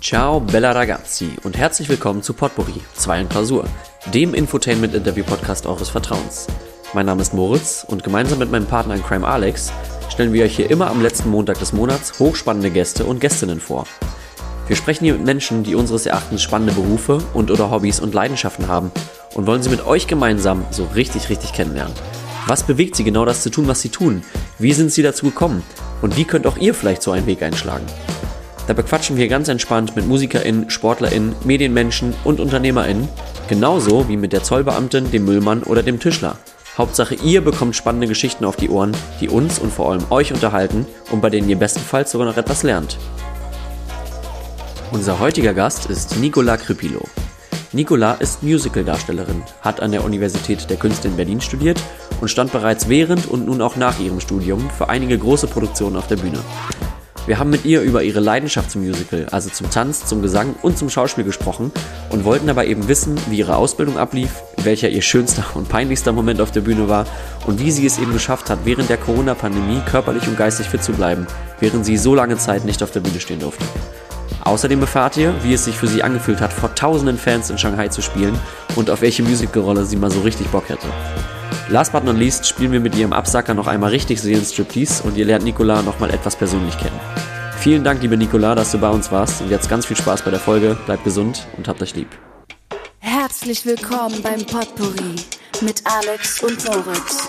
Ciao bella ragazzi und herzlich willkommen zu Potpourri, 2 in Klausur, dem Infotainment-Interview-Podcast eures Vertrauens. Mein Name ist Moritz und gemeinsam mit meinem Partner in Crime Alex stellen wir euch hier immer am letzten Montag des Monats hochspannende Gäste und Gästinnen vor. Wir sprechen hier mit Menschen, die unseres Erachtens spannende Berufe und oder Hobbys und Leidenschaften haben und wollen sie mit euch gemeinsam so richtig, richtig kennenlernen. Was bewegt sie genau das zu tun, was sie tun? Wie sind sie dazu gekommen? Und wie könnt auch ihr vielleicht so einen Weg einschlagen? Dabei quatschen wir ganz entspannt mit MusikerInnen, SportlerInnen, Medienmenschen und UnternehmerInnen, genauso wie mit der Zollbeamtin, dem Müllmann oder dem Tischler. Hauptsache, ihr bekommt spannende Geschichten auf die Ohren, die uns und vor allem euch unterhalten und bei denen ihr bestenfalls sogar noch etwas lernt. Unser heutiger Gast ist Nicola Kripilo. Nicola ist Musicaldarstellerin, hat an der Universität der Künste in Berlin studiert und stand bereits während und nun auch nach ihrem Studium für einige große Produktionen auf der Bühne. Wir haben mit ihr über ihre Leidenschaft zum Musical, also zum Tanz, zum Gesang und zum Schauspiel gesprochen und wollten dabei eben wissen, wie ihre Ausbildung ablief, welcher ihr schönster und peinlichster Moment auf der Bühne war und wie sie es eben geschafft hat, während der Corona-Pandemie körperlich und geistig fit zu bleiben, während sie so lange Zeit nicht auf der Bühne stehen durfte. Außerdem erfahrt ihr, wie es sich für sie angefühlt hat, vor tausenden Fans in Shanghai zu spielen und auf welche Musicalrolle sie mal so richtig Bock hätte. Last but not least spielen wir mit ihrem Absacker noch einmal richtig Seelenstriptease und ihr lernt Nicola nochmal etwas persönlich kennen. Vielen Dank, liebe Nicola, dass du bei uns warst und jetzt ganz viel Spaß bei der Folge. Bleibt gesund und habt euch lieb. Herzlich willkommen beim Potpourri mit Alex und Moritz.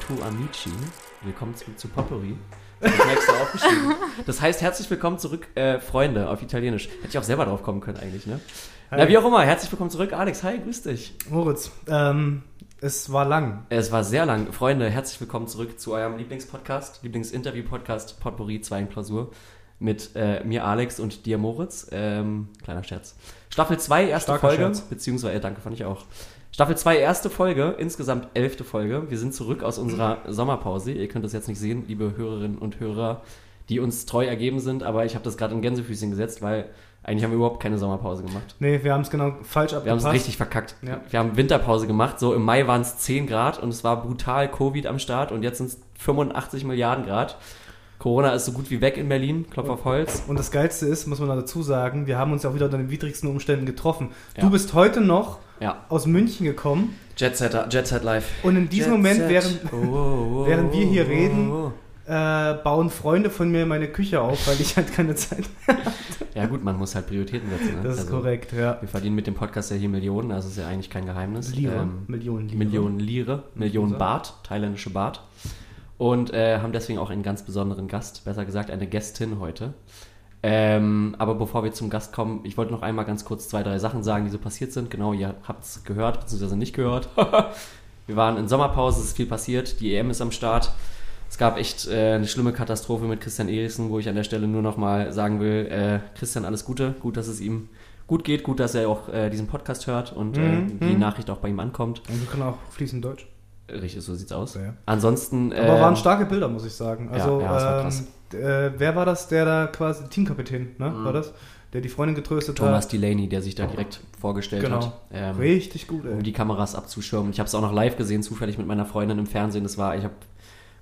Benvenuto Amici. Willkommen zurück zu Potpourri. Das, das heißt, herzlich willkommen zurück, äh, Freunde, auf Italienisch. Hätte ich auch selber drauf kommen können eigentlich, ne? Na, wie auch immer, herzlich willkommen zurück, Alex. Hi, grüß dich. Moritz, ähm, es war lang. Es war sehr lang. Freunde, herzlich willkommen zurück zu eurem Lieblingspodcast, Lieblingsinterview-Podcast Potpourri 2 in Klausur. Mit äh, mir, Alex, und dir, Moritz. Ähm, kleiner Scherz. Staffel 2, erste Starker Folge. Scherz. Beziehungsweise, äh, danke, fand ich auch. Staffel 2, erste Folge, insgesamt elfte Folge. Wir sind zurück aus unserer Sommerpause. Ihr könnt das jetzt nicht sehen, liebe Hörerinnen und Hörer, die uns treu ergeben sind, aber ich habe das gerade in Gänsefüßchen gesetzt, weil eigentlich haben wir überhaupt keine Sommerpause gemacht. Nee, wir haben es genau falsch Wir haben es abgepasst. richtig verkackt. Ja. Wir haben Winterpause gemacht. So im Mai waren es 10 Grad und es war brutal Covid am Start und jetzt sind es 85 Milliarden Grad. Corona ist so gut wie weg in Berlin. Klopf auf Holz. Und das Geilste ist, muss man dazu sagen, wir haben uns ja auch wieder unter den widrigsten Umständen getroffen. Ja. Du bist heute noch Ja. aus München gekommen Jet Setter, Jet Set Live. und in diesem Jet Moment, Set. während, Oh, oh, oh, während wir hier oh, reden, oh, äh, bauen Freunde von mir meine Küche auf, weil ich halt keine Zeit oh. Ja gut, man muss halt Prioritäten setzen. Ne? Das ist Also, korrekt, ja. Wir verdienen mit dem Podcast ja hier Millionen, also ist ja eigentlich kein Geheimnis. Lire, Ähm, Millionen Lire. Millionen Lire, Millionen. Baht, thailändische Baht. Und äh, haben deswegen auch einen ganz besonderen Gast, besser gesagt eine Gästin heute. Ähm, aber bevor wir zum Gast kommen, ich wollte noch einmal ganz kurz zwei, drei Sachen sagen, die so passiert sind. Genau, ihr habt es gehört, beziehungsweise nicht gehört. wir waren in Sommerpause, es ist viel passiert, die EM ist am Start. Es gab echt äh, eine schlimme Katastrophe mit Christian Eriksen, wo ich an der Stelle nur noch mal sagen will, äh, Christian, alles Gute, gut, dass es ihm gut geht, gut, dass er auch äh, diesen Podcast hört und äh, Mhm, die mhm. Nachricht auch bei ihm ankommt. Und wir können auch fließend Deutsch. Richtig, so sieht's aus. Ja. Ansonsten. Aber äh, waren starke Bilder, muss ich sagen. ja, Also, ja, das war krass. ähm, äh, wer war das, der da quasi, Teamkapitän, ne, Mhm. war das? Der die Freundin getröstet Thomas hat. Delaney, der sich da direkt vorgestellt Genau. hat, ähm, Richtig gut, um ey. die Kameras abzuschirmen. Ich habe es auch noch live gesehen, zufällig mit meiner Freundin im Fernsehen. Das war, ich habe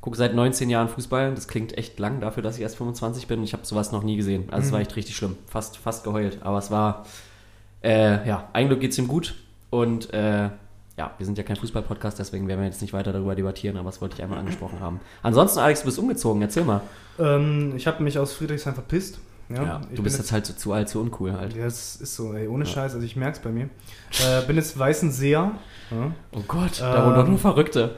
gucke seit 19 Jahren Fußball. Das klingt echt lang dafür, dass ich erst 25 bin. Ich habe sowas noch nie gesehen. Also es Mhm. war echt richtig schlimm. Fast, fast geheult. Aber es war, äh, ja, ein Glück geht's ihm gut. Und äh, ja, wir sind ja kein Fußball-Podcast, deswegen werden wir jetzt nicht weiter darüber debattieren, aber das wollte ich einmal angesprochen haben. Ansonsten, Alex, du bist umgezogen. Erzähl mal. Ähm, ich habe mich aus Friedrichshain verpisst. Ja, Ja, du bist jetzt halt zu, zu alt, zu uncool halt. Ja, das ist so, ey, ohne Ja. Scheiß, also ich merk's bei mir. Äh, bin jetzt Weißenseer. Ja. Oh Gott, da wohnen Ähm, doch nur Verrückte.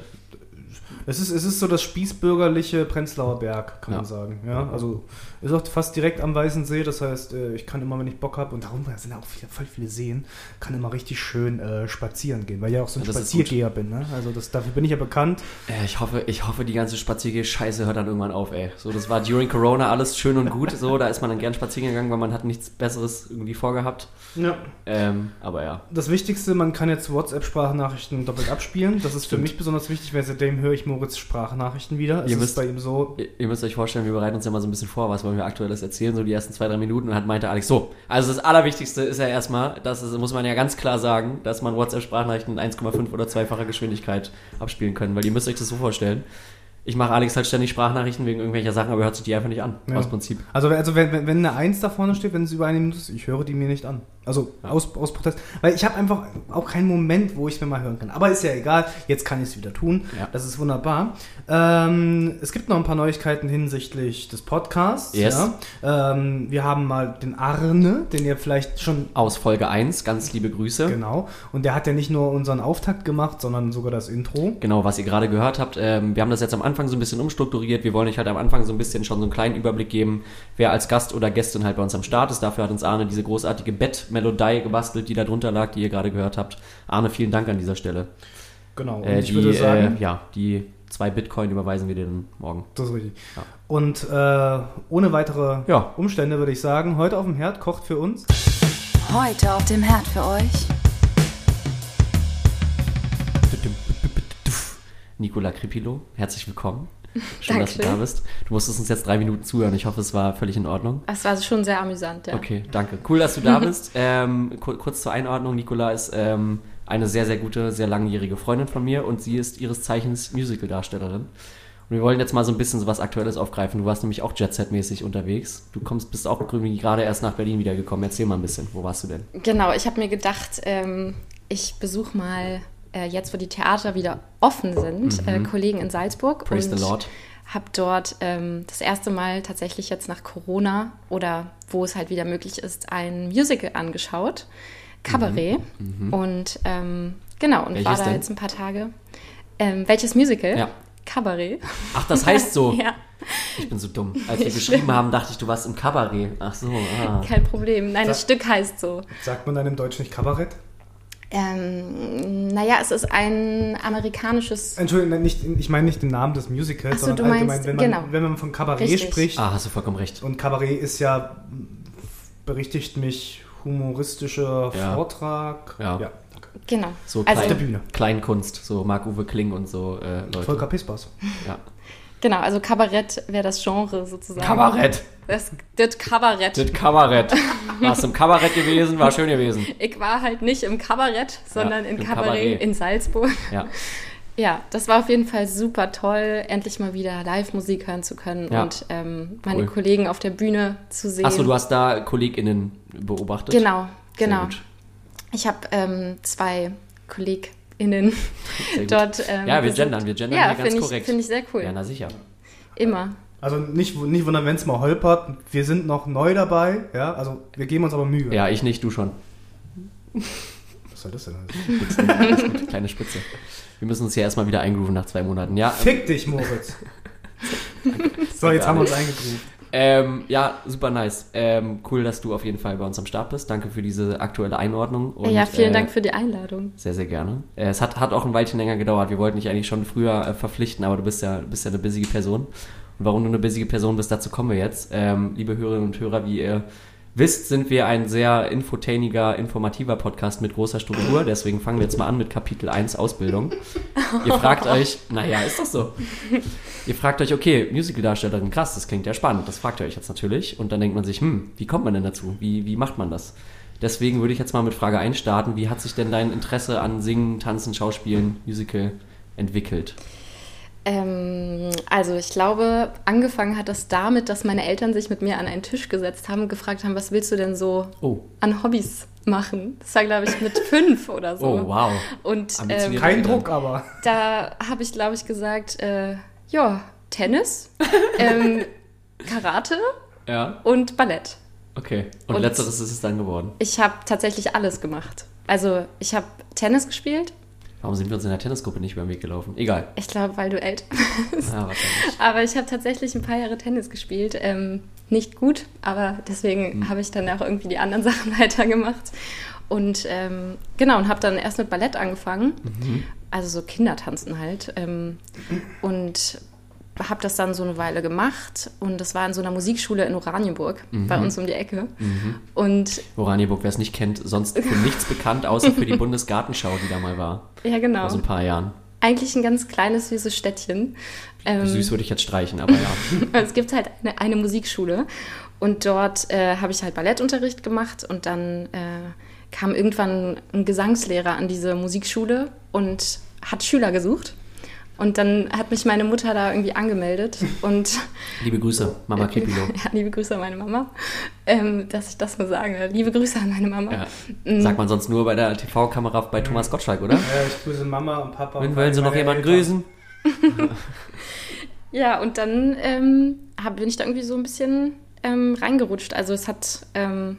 Es, ist, es ist so das spießbürgerliche Prenzlauer Berg, kann man sagen. Ja, also ist auch fast direkt am Weißen See, das heißt, äh, ich kann immer, wenn ich Bock habe, und darum sind ja auch viele, voll viele Seen, kann immer richtig schön äh, spazieren gehen, weil ich ja auch so ein Ja, Spaziergeher bin. Ne? Also das, dafür bin ich ja bekannt. Äh, ich hoffe, ich hoffe, die ganze Spaziergeh-Scheiße hört dann irgendwann auf, ey. So, das war during Corona alles schön und gut, so, da ist man dann gern spazieren gegangen, weil man hat nichts Besseres irgendwie vorgehabt. Ja. Ähm, aber ja. Das Wichtigste, man kann jetzt WhatsApp-Sprachnachrichten doppelt abspielen. Das ist für Stimmt. mich besonders wichtig, weil seitdem höre ich Moritz Sprachnachrichten wieder. Es Ihr ist müsst- bei ihm so, Ihr- Ihr müsst euch vorstellen, wir bereiten uns ja mal so ein bisschen vor, was wollen wir aktuelles erzählen, so die ersten zwei, drei Minuten. Und dann meinte Alex so. Also das Allerwichtigste ist ja erstmal, das ist, muss man ja ganz klar sagen, dass man WhatsApp-Sprachnachrichten in 1,5 oder zweifacher Geschwindigkeit abspielen können. Weil ihr müsst euch das so vorstellen. Ich mache Alex halt ständig Sprachnachrichten wegen irgendwelcher Sachen, aber er hört sich die einfach nicht an. Ja. Aus Prinzip. Also, also wenn, wenn, wenn eine Eins da vorne steht, wenn es über eine Minute ist, ich höre die mir nicht an. Also aus, aus Protest. Weil ich habe einfach auch keinen Moment, wo ich es mir mal hören kann. Aber ist ja egal, jetzt kann ich es wieder tun. Ja. Das ist wunderbar. Ähm, es gibt noch ein paar Neuigkeiten hinsichtlich des Podcasts. Yes. Ja. Ähm, wir haben mal den Arne, den ihr vielleicht schon Aus Folge 1, ganz liebe Grüße. Genau. Und der hat ja nicht nur unseren Auftakt gemacht, sondern sogar das Intro. Genau, was ihr gerade gehört habt. Ähm, wir haben das jetzt am Anfang so ein bisschen umstrukturiert. Wir wollen euch halt am Anfang so ein bisschen schon so einen kleinen Überblick geben, wer als Gast oder Gästin halt bei uns am Start ist. Dafür hat uns Arne diese großartige Bettmelodie gebastelt, die da drunter lag, die ihr gerade gehört habt. Arne, vielen Dank an dieser Stelle. Genau. Und Äh, ich die, würde sagen, äh, ja, die zwei Bitcoin überweisen wir dir dann morgen. das ist richtig. Ja. Und äh, ohne weitere Ja. Umstände würde ich sagen, heute auf dem Herd kocht für uns. Heute auf dem Herd für euch Nicola Kripilo, herzlich willkommen. Schön, dass du da bist. Du musstest uns jetzt drei Minuten zuhören. Ich hoffe, es war völlig in Ordnung. Es war schon sehr amüsant, ja. Okay, danke. Cool, dass du da bist. ähm, ku- kurz zur Einordnung. Nicola ist ähm, eine sehr, sehr gute, sehr langjährige Freundin von mir und sie ist ihres Zeichens Musical-Darstellerin. Und wir wollen jetzt mal so ein bisschen so was Aktuelles aufgreifen. Du warst nämlich auch Jet-Set-mäßig unterwegs. Du kommst, bist auch gerade erst nach Berlin wiedergekommen. Erzähl mal ein bisschen. Wo warst du denn? Genau, ich habe mir gedacht, ähm, ich besuche mal, äh, jetzt wo die Theater wieder offen sind, äh, Kollegen in Salzburg. Mhm. Praise und the Lord. Habe dort ähm, das erste Mal tatsächlich jetzt nach Corona oder wo es halt wieder möglich ist, ein Musical angeschaut. Kabarett. Und ähm, genau, und Mhm. Welches war da denn? jetzt ein paar Tage. Ähm, welches Musical? Ja. Kabarett. Ach, das heißt so. ja, Ich bin so dumm. Als wir geschrieben haben, dachte ich, du warst im Kabarett. Ach so, ah. kein Problem. Nein, das Sag- Stück heißt so. Sagt man dann im Deutschen nicht Kabarett? Ähm, naja, es ist ein amerikanisches. Entschuldigung, nicht, ich meine nicht den Namen des Musicals, so, sondern du allgemein, meinst- wenn, man, genau. wenn man von Kabarett Richtig. spricht. ah, hast du vollkommen recht. Und Kabarett ist ja, berichtigt mich, humoristischer Ja. Vortrag. Ja. danke. Genau. So also, Auf der Bühne. Kleinkunst, so Marc-Uwe Kling und so äh, Leute. Volker Pispers. Ja. Genau, also Kabarett wäre das Genre sozusagen. Kabarett. Das, das Kabarett. Das Kabarett. Warst du im Kabarett gewesen? War schön gewesen. Ich war halt nicht im Kabarett, sondern Ja, im im Kabarett, Kabarett. in Salzburg. Ja. Ja, das war auf jeden Fall super toll, endlich mal wieder Live-Musik hören zu können Ja. und ähm, meine Cool. Kollegen auf der Bühne zu sehen. Achso, du hast da KollegInnen beobachtet? Genau, genau. Ich habe ähm, zwei KollegInnen Gut. dort. Ähm, Ja, wir gendern, wir gendern ja, hier ganz ich, korrekt. Finde ich sehr cool. Ja, na sicher. Immer. Also nicht, nicht wundern, wenn es mal holpert. Wir sind noch neu dabei. Ja, also wir geben uns aber Mühe. Ja, ich nicht, du schon. Was soll das denn? Gut, kleine Spitze. Wir müssen uns ja erstmal wieder eingrooven nach zwei Monaten. Ja, Fick dich, Moritz. so, jetzt haben wir uns eingegroovt. Ähm, ja super nice. Ähm, cool, dass du auf jeden Fall bei uns am Start bist. Danke für diese aktuelle Einordnung. Und, ja, vielen äh, Dank für die Einladung. Sehr, sehr gerne. Äh, es hat, hat auch ein Weilchen länger gedauert. Wir wollten dich eigentlich schon früher äh, verpflichten, aber du bist ja, bist ja eine busige Person. Und warum du eine busige Person bist, dazu kommen wir jetzt. Ähm, liebe Hörerinnen und Hörer, wie ihr wisst, sind wir ein sehr infotainiger, informativer Podcast mit großer Struktur. Deswegen fangen wir jetzt mal an mit Kapitel 1 Ausbildung. Ihr fragt euch, naja, ist doch so. Ihr fragt euch, okay, Musicaldarstellerin, krass, das klingt ja spannend. Das fragt ihr euch jetzt natürlich. Und dann denkt man sich, hm, wie kommt man denn dazu? Wie, wie macht man das? Deswegen würde ich jetzt mal mit Frage 1 starten. Wie hat sich denn dein Interesse an Singen, Tanzen, Schauspielen, Musical entwickelt? Ähm, also ich glaube, angefangen hat das damit, dass meine Eltern sich mit mir an einen Tisch gesetzt haben und gefragt haben, was willst du denn so Oh, an Hobbys machen? Das war, glaube ich, mit fünf oder so. oh wow. Und ähm. Kein. Druck, aber. da habe ich, glaube ich, gesagt, äh, ja, Tennis, ähm, Karate Ja, und Ballett. okay. Und, Und- letzteres ist es dann geworden. Ich habe tatsächlich alles gemacht. Also ich habe Tennis gespielt. Warum sind wir uns in der Tennisgruppe nicht über den Weg gelaufen? Egal. Ich glaube, weil du älter bist. Ja. Aber ich habe tatsächlich ein paar Jahre Tennis gespielt. Ähm, nicht gut, aber deswegen Hm. habe ich dann auch irgendwie die anderen Sachen weitergemacht. Und ähm, genau, und habe dann erst mit Ballett angefangen. Mhm. Also so Kindertanzen halt. Ähm, und habe das dann so eine Weile gemacht. Und das war in so einer Musikschule in Oranienburg, Mhm. bei uns um die Ecke. Und Oranienburg, wer es nicht kennt, sonst für nichts bekannt, außer für die Bundesgartenschau, die da mal war. ja, genau. Vor so ein paar Jahren. eigentlich ein ganz kleines, süßes Städtchen. Ähm, Süß würde ich jetzt streichen, aber ja. es gibt halt eine, eine Musikschule und dort äh, habe ich halt Ballettunterricht gemacht und dann äh, kam irgendwann ein Gesangslehrer an diese Musikschule und hat Schüler gesucht. Und dann hat mich meine Mutter da irgendwie angemeldet und Liebe Grüße, Mama Kripilo. ja, liebe Grüße an meine Mama, ähm, dass ich das nur sage. Liebe Grüße an meine Mama. Ja. Sagt man sonst nur bei der TV-Kamera bei Thomas Gottschalk, oder? Ja, ich grüße Mama und Papa. Wenn und wollen Sie noch jemanden Eltern. grüßen? Ja, und dann ähm, hab, bin ich da irgendwie so ein bisschen ähm, reingerutscht. Also es hat, ähm,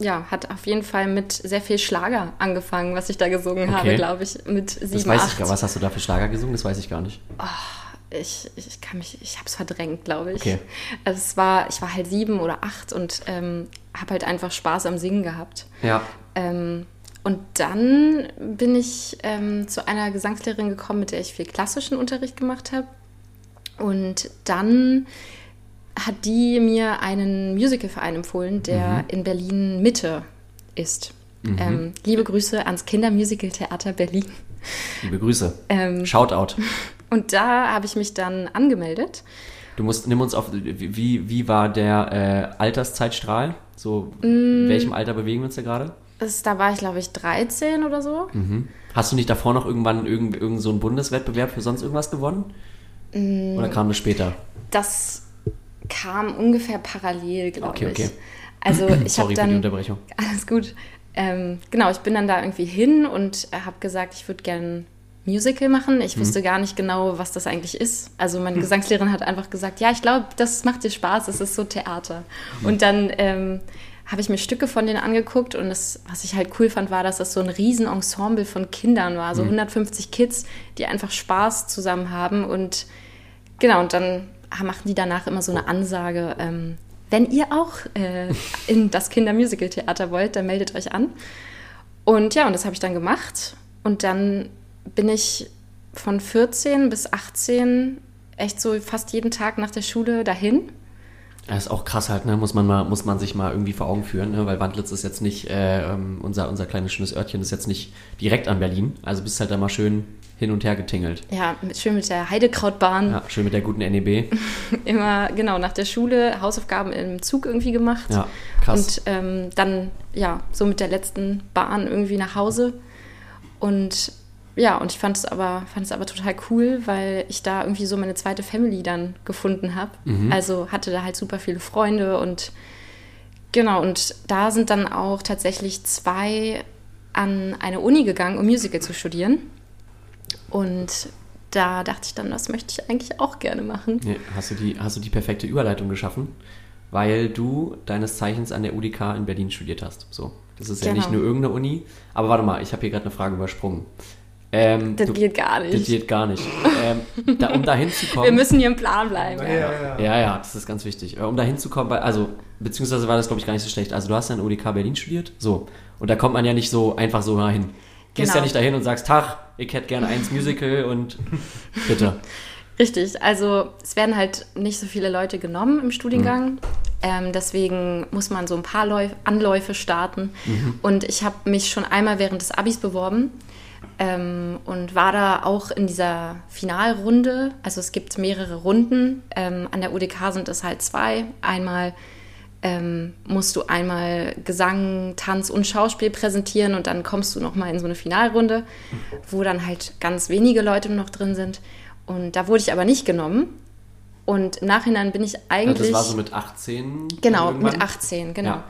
ja, hat auf jeden Fall mit sehr viel Schlager angefangen, was ich da gesungen Okay. habe, glaube ich, mit sieben, Das weiß acht. ich gar Was hast du da für Schlager gesungen? Das weiß ich gar nicht. Ich, ich kann mich, ich habe es verdrängt, glaube ich. Okay. Also es war, ich war halt sieben oder acht und ähm, habe halt einfach Spaß am Singen gehabt. Ja. Ähm, und dann bin ich ähm, zu einer Gesangslehrerin gekommen, mit der ich viel klassischen Unterricht gemacht habe. Und dann hat die mir einen Musicalverein empfohlen, der in Berlin Mitte ist. Ähm, liebe Grüße ans Kindermusicaltheater Berlin. Liebe Grüße. Ähm, Shoutout. und da habe ich mich dann angemeldet. Du musst, nimm uns auf, wie, wie war der äh, Alterszeitstrahl? So, Mm. in welchem Alter bewegen wir uns da gerade? Da war ich, glaube ich, 13 oder so. Mhm. Hast du nicht davor noch irgendwann irgend, irgend so einen Bundeswettbewerb für sonst irgendwas gewonnen? Mm. Oder kam das später? Das kam ungefähr parallel, glaube Okay, okay. ich. Also ich habe Sorry für die dann Unterbrechung. alles gut. Ähm, genau, ich bin dann da irgendwie hin und habe gesagt, ich würde gerne Musical machen. Ich wusste gar nicht genau, was das eigentlich ist. Also meine Gesangslehrerin hat einfach gesagt, ja, ich glaube, das macht dir Spaß, das ist so Theater. Und dann ähm, habe ich mir Stücke von denen angeguckt und das, was ich halt cool fand, war, dass das so ein Riesenensemble von Kindern war, so 150 Kids, die einfach Spaß zusammen haben und genau, und dann machen die danach immer so eine Ansage, ähm, wenn ihr auch äh, in das Kindermusical-Theater wollt, dann meldet euch an. Und ja, und das habe ich dann gemacht. Und dann bin ich von 14 bis 18 echt so fast jeden Tag nach der Schule dahin. Das ist auch krass halt, ne? Muss man mal, muss man sich mal irgendwie vor Augen führen, ne? Weil Wandlitz ist jetzt nicht, äh, ähm, unser, unser kleines schönes Örtchen ist jetzt nicht direkt an Berlin. Also bist halt da mal schön hin und her getingelt. Ja, mit, schön mit der Heidekrautbahn. Ja, schön mit der guten NEB. Immer, genau, nach der Schule Hausaufgaben im Zug irgendwie gemacht. Ja, krass. Und ähm, dann, ja, so mit der letzten Bahn irgendwie nach Hause. Und ja, und ich fand es aber, fand es aber total cool, weil ich da irgendwie so meine zweite Family dann gefunden habe. Also hatte da halt super viele Freunde und genau, und da sind dann auch tatsächlich zwei an eine Uni gegangen, um Musical zu studieren. Und da dachte ich dann, das möchte ich eigentlich auch gerne machen. Nee, hast, du die, hast du die perfekte Überleitung geschaffen, weil du deines Zeichens an der UDK in Berlin studiert hast. So, das ist ja Genau. nicht nur irgendeine Uni. Aber warte mal, ich habe hier gerade eine Frage übersprungen. Ähm, Das du- geht gar nicht. Das geht gar nicht. ähm, da, um da hinzukommen. Wir müssen hier im Plan bleiben. Ja, Ja. ja, ja. Ja, ja, das ist ganz wichtig. Äh, Um da hinzukommen, weil- also, beziehungsweise war das, glaube ich, gar nicht so schlecht. Also, du hast ja in UDK Berlin studiert, so. Und da kommt man ja nicht so einfach so mal hin. Gehst Genau. ja nicht dahin und sagst, Tag, ich hätte gerne eins Musical und bitte. Richtig, also es werden halt nicht so viele Leute genommen im Studiengang. Mhm. Ähm, deswegen muss man so ein paar Läuf Anläufe starten. Mhm. Und ich habe mich schon einmal während des Abis beworben ähm, und war da auch in dieser Finalrunde. Also es gibt mehrere Runden. Ähm, an der UDK sind es halt zwei. Einmal ähm, musst du einmal Gesang, Tanz und Schauspiel präsentieren und dann kommst du nochmal in so eine Finalrunde, wo dann halt ganz wenige Leute noch drin sind. Und da wurde ich aber nicht genommen. Und im Nachhinein bin ich eigentlich. das war so mit 18. genau, mit 18, genau. Ja.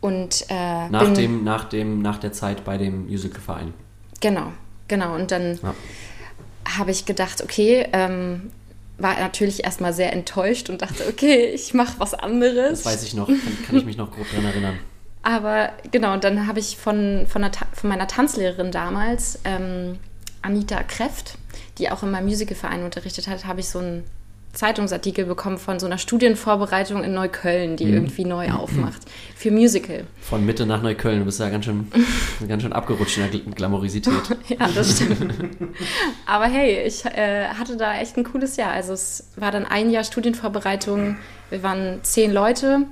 Und äh, Nach, bin, dem, nach, dem, nach der Zeit bei dem Musicalverein. Genau, genau. Und dann Ja. habe ich gedacht, okay, ähm, war natürlich erstmal sehr enttäuscht und dachte, okay, ich mache was anderes. Das weiß ich noch, kann, kann ich mich noch grob dran erinnern. Aber genau, und dann habe ich von, von, der, von meiner Tanzlehrerin damals, ähm, Anita Kreft, die auch in meinem Musicalverein unterrichtet hat, habe ich so einen Zeitungsartikel bekommen von so einer Studienvorbereitung in Neukölln, die irgendwie neu aufmacht für Musical. Von Mitte nach Neukölln, du bist ja ganz schön, ganz schön abgerutscht in der Gl- Glamorisität. Ja, das stimmt. Aber hey, ich äh, hatte da echt ein cooles Jahr. Also es war dann ein Jahr Studienvorbereitung. Wir waren zehn Leute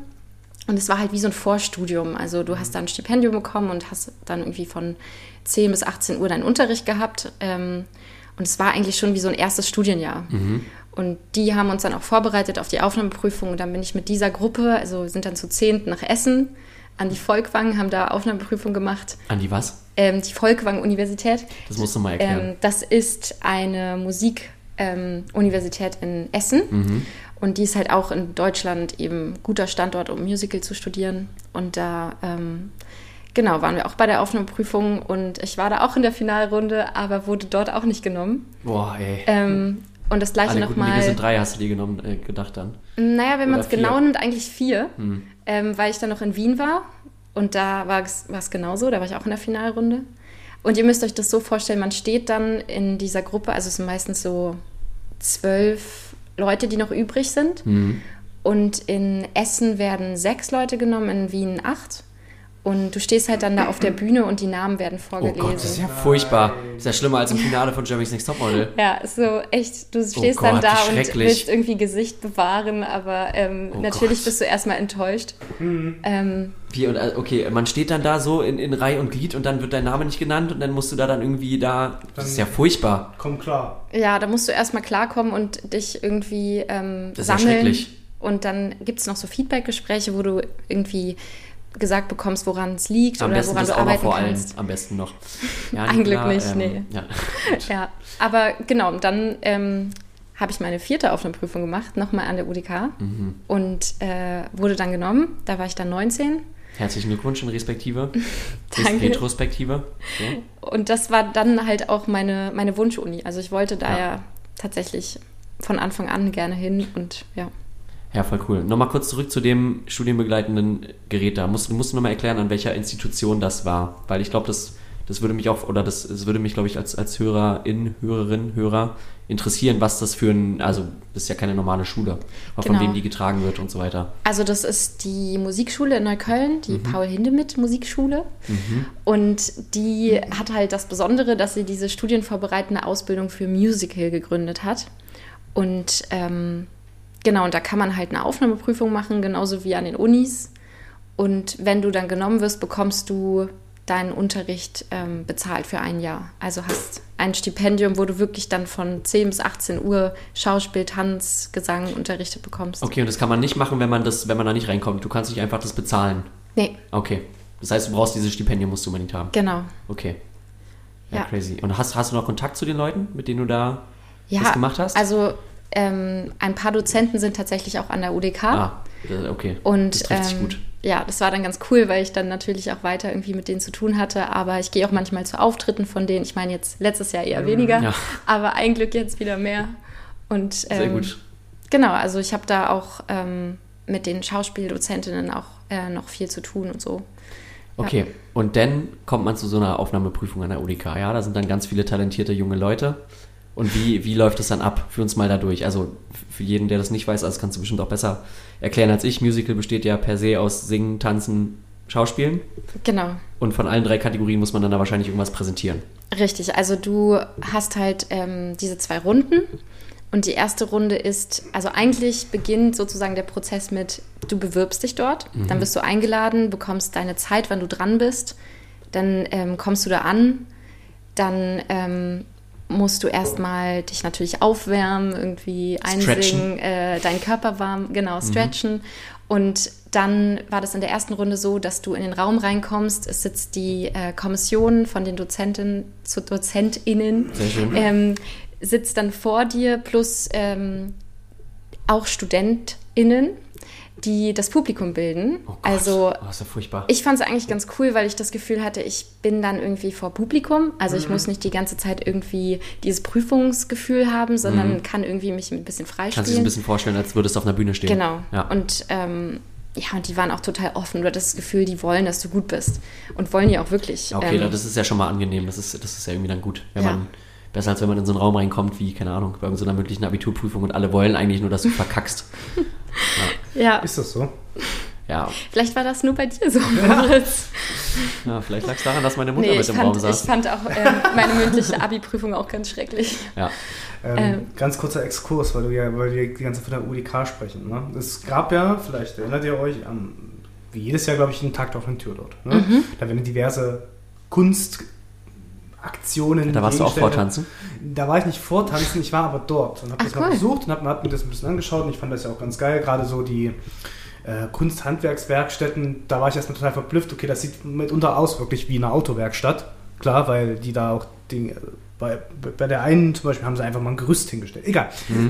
und es war halt wie so ein Vorstudium. Also du hast da ein Stipendium bekommen und hast dann irgendwie von 10 bis 18 Uhr deinen Unterricht gehabt. Ähm, Und es war eigentlich schon wie so ein erstes Studienjahr. Und die haben uns dann auch vorbereitet auf die Aufnahmeprüfung. Und dann bin ich mit dieser Gruppe, also wir sind dann zu zehnt nach Essen an die Volkwang, haben da Aufnahmeprüfung gemacht. An die was? Ähm, die Volkwang-Universität. Das musst du mal erklären. Ähm, das ist eine Musikuniversität in Essen. Mhm. Und die ist halt auch in Deutschland eben guter Standort, um Musical zu studieren. Und da, ähm, genau, waren wir auch bei der Aufnahmeprüfung. Und ich war da auch in der Finalrunde, aber wurde dort auch nicht genommen. Boah, ey. Und das gleiche Alle nochmal. sind drei, hast du dir genommen, äh, gedacht dann. Naja, wenn man es genau. Hm. nimmt, eigentlich vier, ähm, weil ich dann noch in Wien war und da war es genauso, da war ich auch in der Finalrunde. Und ihr müsst euch das so vorstellen, man steht dann in dieser Gruppe, also es sind meistens so zwölf Leute, die noch übrig sind. Hm. Und in Essen werden sechs Leute genommen, in Wien acht. Und du stehst halt dann da auf der Bühne und die Namen werden Oh vorgelesen. Gott, das ist ja furchtbar. Das ist ja schlimmer als im Finale von Jeremy's Next Topmodel. Ja, ist so echt, du stehst Oh Gott, dann da und willst irgendwie Gesicht bewahren, aber ähm, Oh natürlich Gott. bist du erstmal enttäuscht. Ähm, Wie, und, äh, okay, man steht dann da so in, in Reihe und Glied und dann wird dein Name nicht genannt und dann musst du da dann irgendwie da. Das ist ja furchtbar. Komm klar. ja, da musst du erstmal klarkommen und dich irgendwie ähm, Das ist ja sammeln. schrecklich. und dann gibt es noch so Feedback-Gespräche, wo du irgendwie gesagt bekommst, woran es liegt Am oder woran du arbeiten vor allem. kannst. Am besten noch. Ja, Ein Glück Nicola, nicht, nee. Ja. Ja, aber genau, dann ähm, habe ich meine vierte Aufnahmeprüfung gemacht, nochmal an der UDK Mhm. und äh, wurde dann genommen. Da war ich dann 19 Herzlichen Glückwunsch in Respektive. Danke. Retrospektive. So. Und das war dann halt auch meine, meine Wunschuni. Also ich wollte da Ja. ja. tatsächlich von Anfang an gerne hin und ja. Ja, voll cool. Nochmal kurz zurück zu dem studienbegleitenden Gerät da. Musst, musst du nochmal erklären, an welcher Institution das war? Weil ich glaube, das, das würde mich auch, oder das, das würde mich, glaube ich, als, als Hörerin, Hörerin, Hörer interessieren, was das für ein, also das ist ja keine normale Schule, aber von Genau. wem die getragen wird und so weiter. Also das ist die Musikschule in Neukölln, die Paul Hindemith Musikschule. Und die hat halt das Besondere, dass sie diese studienvorbereitende Ausbildung für Musical gegründet hat. Und ähm, genau, und da kann man halt eine Aufnahmeprüfung machen, genauso wie an den Unis. Und wenn du dann genommen wirst, bekommst du deinen Unterricht ähm, bezahlt für ein Jahr. Also hast ein Stipendium, wo du wirklich dann von 10 bis 18 Uhr Schauspiel, Tanz, Gesang unterrichtet bekommst. Okay, und das kann man nicht machen, wenn man das, wenn man da nicht reinkommt. Du kannst nicht einfach das bezahlen. Nee, Okay. Das heißt, du brauchst dieses Stipendium, musst du unbedingt haben. genau. Okay. Ja, Ja. crazy. Und hast, hast du noch Kontakt zu den Leuten, mit denen du da Ja, das gemacht hast? Also ähm, ein paar Dozenten sind tatsächlich auch an der UDK. ah, das- okay. Und das trifft sich ähm, gut. ja, das war dann ganz cool, weil ich dann natürlich auch weiter irgendwie mit denen zu tun hatte. Aber ich gehe auch manchmal zu Auftritten von denen. Ich meine, jetzt letztes Jahr eher weniger, Mhm, ja. aber ein Glück jetzt wieder mehr. Und Sehr ähm, gut. Genau, also ich habe da auch ähm, mit den Schauspieldozentinnen auch äh, noch viel zu tun und so. Okay, und dann kommt man zu so einer Aufnahmeprüfung an der UDK, ja? Da sind dann ganz viele talentierte junge Leute. Und wie, wie läuft es dann ab? Führ uns mal da durch. Also für jeden, der das nicht weiß, das kannst du bestimmt auch besser erklären als ich. Musical besteht ja per se aus Singen, Tanzen, Schauspielen. Genau. Und von allen drei Kategorien muss man dann da wahrscheinlich irgendwas präsentieren. Richtig, also du hast halt ähm, diese zwei Runden und die erste Runde ist, also eigentlich beginnt sozusagen der Prozess mit, du bewirbst dich dort, dann wirst du eingeladen, bekommst deine Zeit, wann du dran bist, dann ähm, kommst du da an, dann ähm, musst du erstmal dich natürlich aufwärmen, irgendwie einsingen, äh, deinen Körper warm, genau, stretchen. Und dann war das in der ersten Runde so, dass du in den Raum reinkommst. Es sitzt die äh, Kommission von den Dozenten zu DozentInnen, ähm, sitzt dann vor dir, plus ähm, auch StudentInnen, die das Publikum bilden. Oh Gott, also oh, ist ja furchtbar. ich fand es eigentlich ganz cool, weil ich das Gefühl hatte, ich bin dann irgendwie vor Publikum. Also Mhm. ich muss nicht die ganze Zeit irgendwie dieses Prüfungsgefühl haben, sondern kann irgendwie mich ein bisschen Kannst du dir freispielen. ein bisschen vorstellen, als würdest du auf einer Bühne stehen. Genau. Ja. Und ähm, ja, und die waren auch total offen. Du hattest das Gefühl, die wollen, dass du gut bist. Und wollen ja auch wirklich. Okay, ähm, das ist ja schon mal angenehm. Das ist, das ist ja irgendwie dann gut. Wenn Ja. man, besser als wenn man in so einen Raum reinkommt, wie, keine Ahnung, bei so einer mündlichen Abiturprüfung und alle wollen eigentlich nur, dass du verkackst. ja, Ist das so? Ja, vielleicht war das nur bei dir so, Moritz. ja vielleicht lag es daran, dass meine Mutter Nee, mit ich im Raum fand, ich saß. fand auch ähm, meine mündliche Abi-Prüfung auch ganz schrecklich. Ja. Ähm, Ähm. Ganz kurzer Exkurs, weil, du ja, weil wir die ganze Zeit von der UDK sprechen. Ne? Es gab ja, vielleicht erinnert ihr euch, am, wie jedes Jahr, glaube ich, einen Takt auf eine Tür dort. Ne? Mhm. Da werden diverse Kunst, Aktionen. Da warst du auch vortanzen? Da war ich nicht vortanzen, ich war aber dort und habe das mal cool. besucht und habe hab mir das ein bisschen angeschaut und ich fand das ja auch ganz geil. Gerade so die äh, Kunsthandwerkswerkstätten, da war ich erstmal total verblüfft. Okay, das sieht mitunter aus wirklich wie eine Autowerkstatt. Klar, weil die da auch die, äh, bei, bei der einen zum Beispiel haben sie einfach mal ein Gerüst hingestellt. Egal.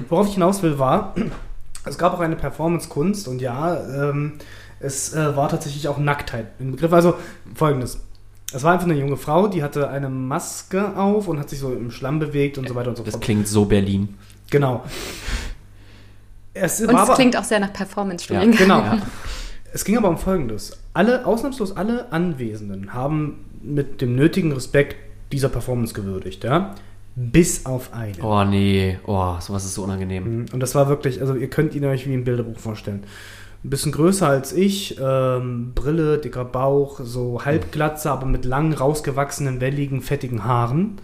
Worauf ich hinaus will, war, es gab auch eine Performance-Kunst und ja, ähm, es äh, war tatsächlich auch Nacktheit im Begriff. Also folgendes. Es war einfach eine junge Frau, die hatte eine Maske auf und hat sich so im Schlamm bewegt und so weiter und so Das fort. klingt so Berlin. Genau. Es Und war es aber, klingt auch sehr nach Performance-Studiengang. Genau. Ja. Es ging aber um Folgendes. Alle, ausnahmslos alle Anwesenden haben mit dem nötigen Respekt dieser Performance gewürdigt, ja. Bis auf eine. Oh nee, oh, sowas ist so unangenehm. Mhm. Und das war wirklich, also ihr könnt ihn euch wie ein Bilderbuch vorstellen. Ein bisschen größer als ich, ähm, Brille, dicker Bauch, so halbglatze, aber mit langen, rausgewachsenen, welligen, fettigen Haaren.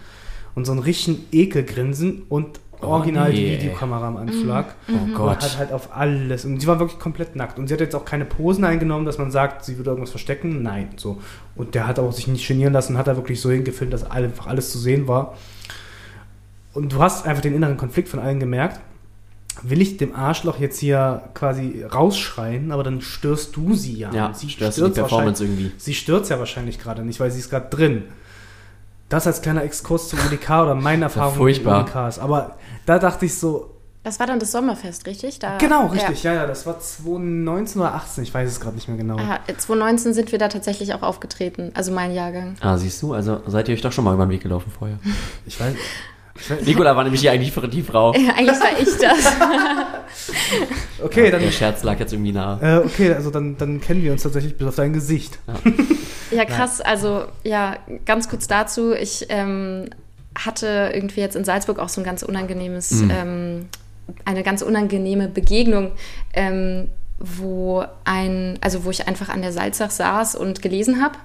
Und so einen richtigen Ekelgrinsen und original die nee. Videokamera am Anschlag. Oh Und Gott. hat halt auf alles. Und sie war wirklich komplett nackt. Und sie hat jetzt auch keine Posen eingenommen, dass man sagt, sie würde irgendwas verstecken. Nein, so. Und der hat auch sich nicht genieren lassen, hat er wirklich so hingefilmt, dass einfach alles zu sehen war. Und du hast einfach den inneren Konflikt von allen gemerkt. Will ich dem Arschloch jetzt hier quasi rausschreien, aber dann störst du sie ja. Ja, sie störst du die Performance irgendwie. Sie stört ja wahrscheinlich gerade nicht, weil sie ist gerade drin. Das als kleiner Exkurs zum UDK oder meine Erfahrung furchtbar. mit UDKs. Aber da dachte ich so, Das war dann das Sommerfest, richtig? Da, genau, richtig, ja, ja, das war 2019 oder 18, ich weiß es gerade nicht mehr genau. Ja. Ah, 2019 sind wir da tatsächlich auch aufgetreten, also mein Jahrgang. Ah, siehst du, also seid ihr euch doch schon mal über den Weg gelaufen vorher. Ich weiß, ich weiß Nicola war nämlich hier eigentlich die Frau. Ja, eigentlich war ich das. okay, dann, Der Scherz lag jetzt irgendwie nahe. äh, okay, also dann, dann kennen wir uns tatsächlich bis auf dein Gesicht. Ja, krass. Also, ja, ganz kurz dazu. Ich ähm, hatte irgendwie jetzt in Salzburg auch so ein ganz unangenehmes, Mhm. ähm, eine ganz unangenehme Begegnung, ähm, wo ein, also wo ich einfach an der Salzach saß und gelesen habe.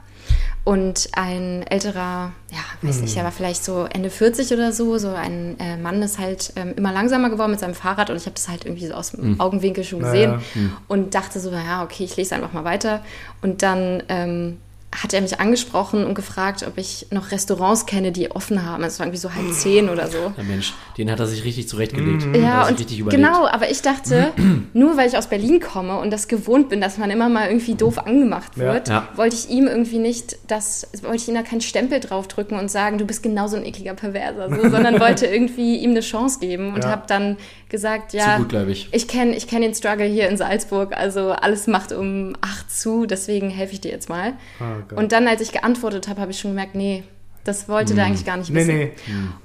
Und ein älterer, ja, weiß nicht, der war vielleicht so Ende 40 oder so, so ein äh, Mann ist halt ähm, immer langsamer geworden mit seinem Fahrrad und ich habe das halt irgendwie so aus dem Augenwinkel schon gesehen Naja. und dachte so, ja, okay, ich lese einfach mal weiter. Und dann ähm, hat er mich angesprochen und gefragt, ob ich noch Restaurants kenne, die offen haben. Es war irgendwie so halb zehn oder so. Ja, Mensch, den hat er sich richtig zurechtgelegt. Mhm. Ja, und genau, aber ich dachte, nur weil ich aus Berlin komme und das gewohnt bin, dass man immer mal irgendwie doof angemacht Ja. wird, Ja. wollte ich ihm irgendwie nicht, das, wollte ich ihm da keinen Stempel draufdrücken und sagen, du bist genauso ein ekliger Perverser, so, sondern wollte irgendwie ihm eine Chance geben und Ja. habe dann gesagt, Zu ja, gutgläubig. ich kenne ich kenn den Struggle hier in Salzburg, also alles macht um acht zu, deswegen helfe ich dir jetzt mal. Ah, Gott. und dann, als ich geantwortet habe, habe ich schon gemerkt, nee, das wollte der eigentlich gar nicht Nee, wissen. nee.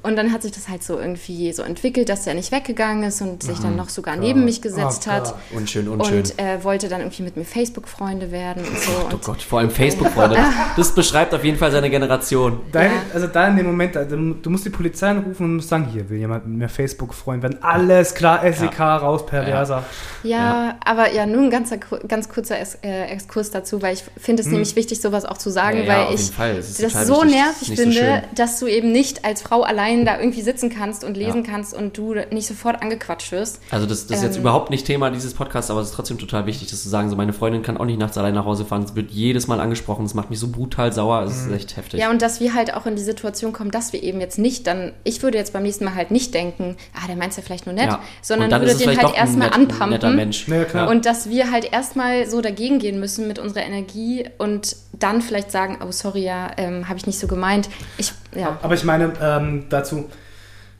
Und dann hat sich das halt so irgendwie so entwickelt, dass er nicht weggegangen ist und sich dann noch sogar Gott. neben mich gesetzt Oh hat. Unschön, unschön. Und äh, wollte dann irgendwie mit mir Facebook-Freunde werden und so. oh Und Gott, vor allem Facebook-Freunde. Das beschreibt auf jeden Fall seine Generation. Dein, Ja. Also da in dem Moment, da- du musst die Polizei anrufen und musst sagen, hier will jemand mit mir Facebook-Freund werden. Alles klar, SEK raus, Perverser. ja, aber ja, nur ein ganzer, ganz kurzer Es- äh, Exkurs dazu, weil ich finde es nämlich wichtig, sowas auch zu sagen, Hm. Ja, ja, weil auf ich jeden Fall. Das so nervig so finde, dass du eben nicht als Frau allein da irgendwie sitzen kannst und lesen Ja. kannst und du nicht sofort angequatscht wirst. Also das, das ist jetzt Ähm. überhaupt nicht Thema dieses Podcasts, aber es ist trotzdem total wichtig, das zu sagen. So, meine Freundin kann auch nicht nachts allein nach Hause fahren. Es wird jedes Mal angesprochen. Es macht mich so brutal sauer. Es ist echt heftig. Ja, und dass wir halt auch in die Situation kommen, dass wir eben jetzt nicht dann, ich würde jetzt beim nächsten Mal halt nicht denken, ah, der meint's ja vielleicht nur nett, Ja. sondern würde den halt erstmal ein anpumpen. netter Mensch. Ja, klar. Und dass wir halt erstmal so dagegen gehen müssen mit unserer Energie und dann vielleicht sagen, oh sorry, ja, ähm, habe ich nicht so gemeint. Ich, ja. Aber ich meine ähm, dazu,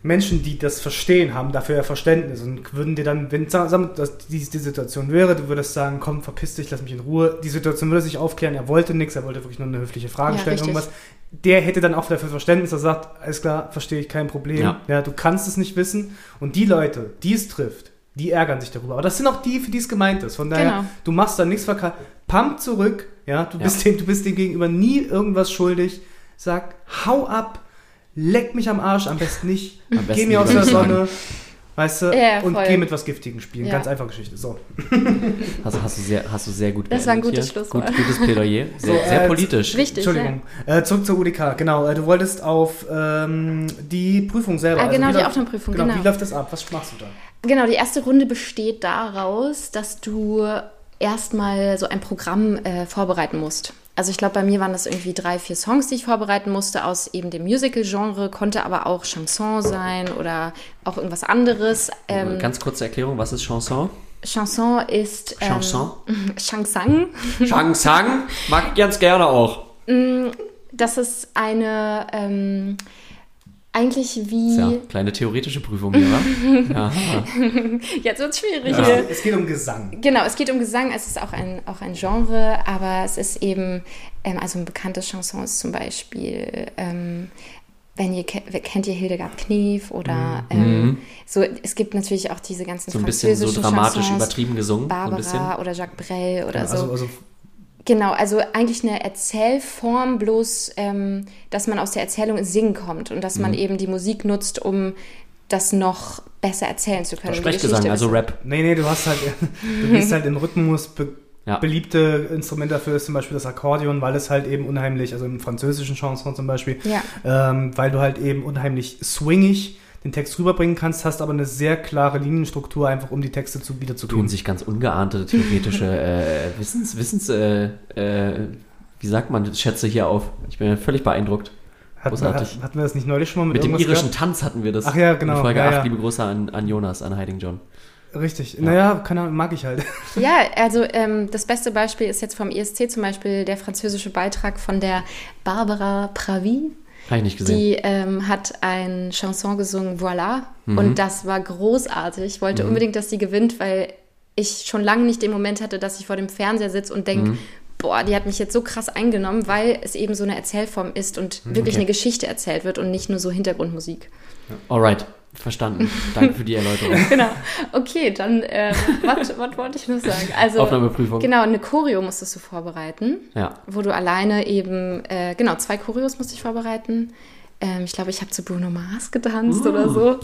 Menschen, die das verstehen, haben dafür ja Verständnis und würden dir dann, wenn dass dies die Situation wäre, du würdest sagen, komm, verpiss dich, lass mich in Ruhe. Die Situation würde sich aufklären, er wollte nichts, er wollte wirklich nur eine höfliche Frage Ja, stellen, richtig. irgendwas. Der hätte dann auch dafür Verständnis, er sagt, alles klar, verstehe ich, kein Problem. Ja. du kannst es nicht wissen. Und die Leute, die es trifft, die ärgern sich darüber. Aber das sind auch die, für die es gemeint ist. Von daher, Genau. du machst da nichts verkehrt. Pump zurück, ja, du Ja. bist dem, du bist dem gegenüber nie irgendwas schuldig. Sag, hau ab, leck mich am Arsch, am besten nicht. Am Geh besten mir aus der. Sonne. Weißt du? Ja, und voll. geh mit was Giftigen spielen. Ja. Ganz einfache Geschichte. So. Hast, hast, du sehr, hast du sehr gut Das war ein gutes. Schlusswort. Gut, gutes Plädoyer. Sehr, So, sehr äh, politisch. Richtig. Entschuldigung. Äh, zurück zur UDK. Genau. Äh, du wolltest auf ähm, die Prüfung selber. Ah, genau, wie die läuft- Aufnahmeprüfung, Genau. genau. Wie läuft das ab? Was machst du da? Genau, die erste Runde besteht daraus, dass du erstmal so ein Programm äh, vorbereiten musst. Also ich glaube, bei mir waren das irgendwie drei, vier Songs, die ich vorbereiten musste aus eben dem Musical-Genre, konnte aber auch Chanson sein oder auch irgendwas anderes. Ähm, Ganz kurze Erklärung, was ist Chanson? Chanson ist ähm, Chanson? Chansang. Shang Sang mag ich ganz gerne auch. Das ist eine ähm, eigentlich wie Ja, kleine theoretische Prüfung hier, wa? Ja. jetzt wird's schwierig. Ja. hier. Es geht um Gesang. Genau, es geht um Gesang, es ist auch ein, auch ein Genre, aber es ist eben, ähm, also ein bekanntes Chanson ist zum Beispiel, ähm, wenn ihr ke- kennt ihr Hildegard Knef oder ähm, so, es gibt natürlich auch diese ganzen Mhm. So ein bisschen so dramatisch Chansons, übertrieben gesungen. So ein bisschen. Barbara oder Jacques Brel oder so. Also, also Genau, also eigentlich eine Erzählform, bloß ähm, dass man aus der Erzählung ins Singen kommt und dass Mhm. man eben die Musik nutzt, um das noch besser erzählen zu können. Sprechgesang, also Rap. Nee, nee, du hast halt, du gehst halt in Rhythmus. Be Ja. Beliebte Instrument dafür ist zum Beispiel das Akkordeon, weil es halt eben unheimlich, also im französischen Chanson zum Beispiel, Ja. ähm, weil du halt eben unheimlich swingig den Text rüberbringen kannst, hast aber eine sehr klare Linienstruktur, einfach um die Texte zu tun wiederzugeben. sich ganz ungeahnte theoretische äh, Wissens, Wissens äh, äh, wie sagt man, Schätze hier auf. Ich bin völlig beeindruckt. Hat, großartig. hat, hatten wir das nicht neulich schon mal mit, Mit dem irischen gehabt? Tanz hatten wir das. Ach ja, genau, In Folge ja, 8, ja. liebe Grüße an, an Jonas, an Hiding John. Richtig. Naja, keine Ahnung, mag ich halt. Ja, also ähm, das beste Beispiel ist jetzt vom ESC zum Beispiel der französische Beitrag von der Barbara Pravi. Habe ich nicht gesehen. Die ähm, hat ein Chanson gesungen, Voilà. Mhm. Und das war großartig. Ich wollte unbedingt, dass sie gewinnt, weil ich schon lange nicht den Moment hatte, dass ich vor dem Fernseher sitze und denke, Mhm. boah, die hat mich jetzt so krass eingenommen, weil es eben so eine Erzählform ist und wirklich Mhm, okay. eine Geschichte erzählt wird und nicht nur so Hintergrundmusik. Alright, verstanden. Danke für die Erläuterung. Genau. Okay, dann, äh, was wollte ich noch sagen? Also, Aufnahmeprüfung. Genau, eine Choreo musstest du vorbereiten, Ja. wo du alleine eben, äh, genau, zwei Choreos musste ich vorbereiten. Ähm, ich glaube, ich habe zu Bruno Mars getanzt oder Uh. so.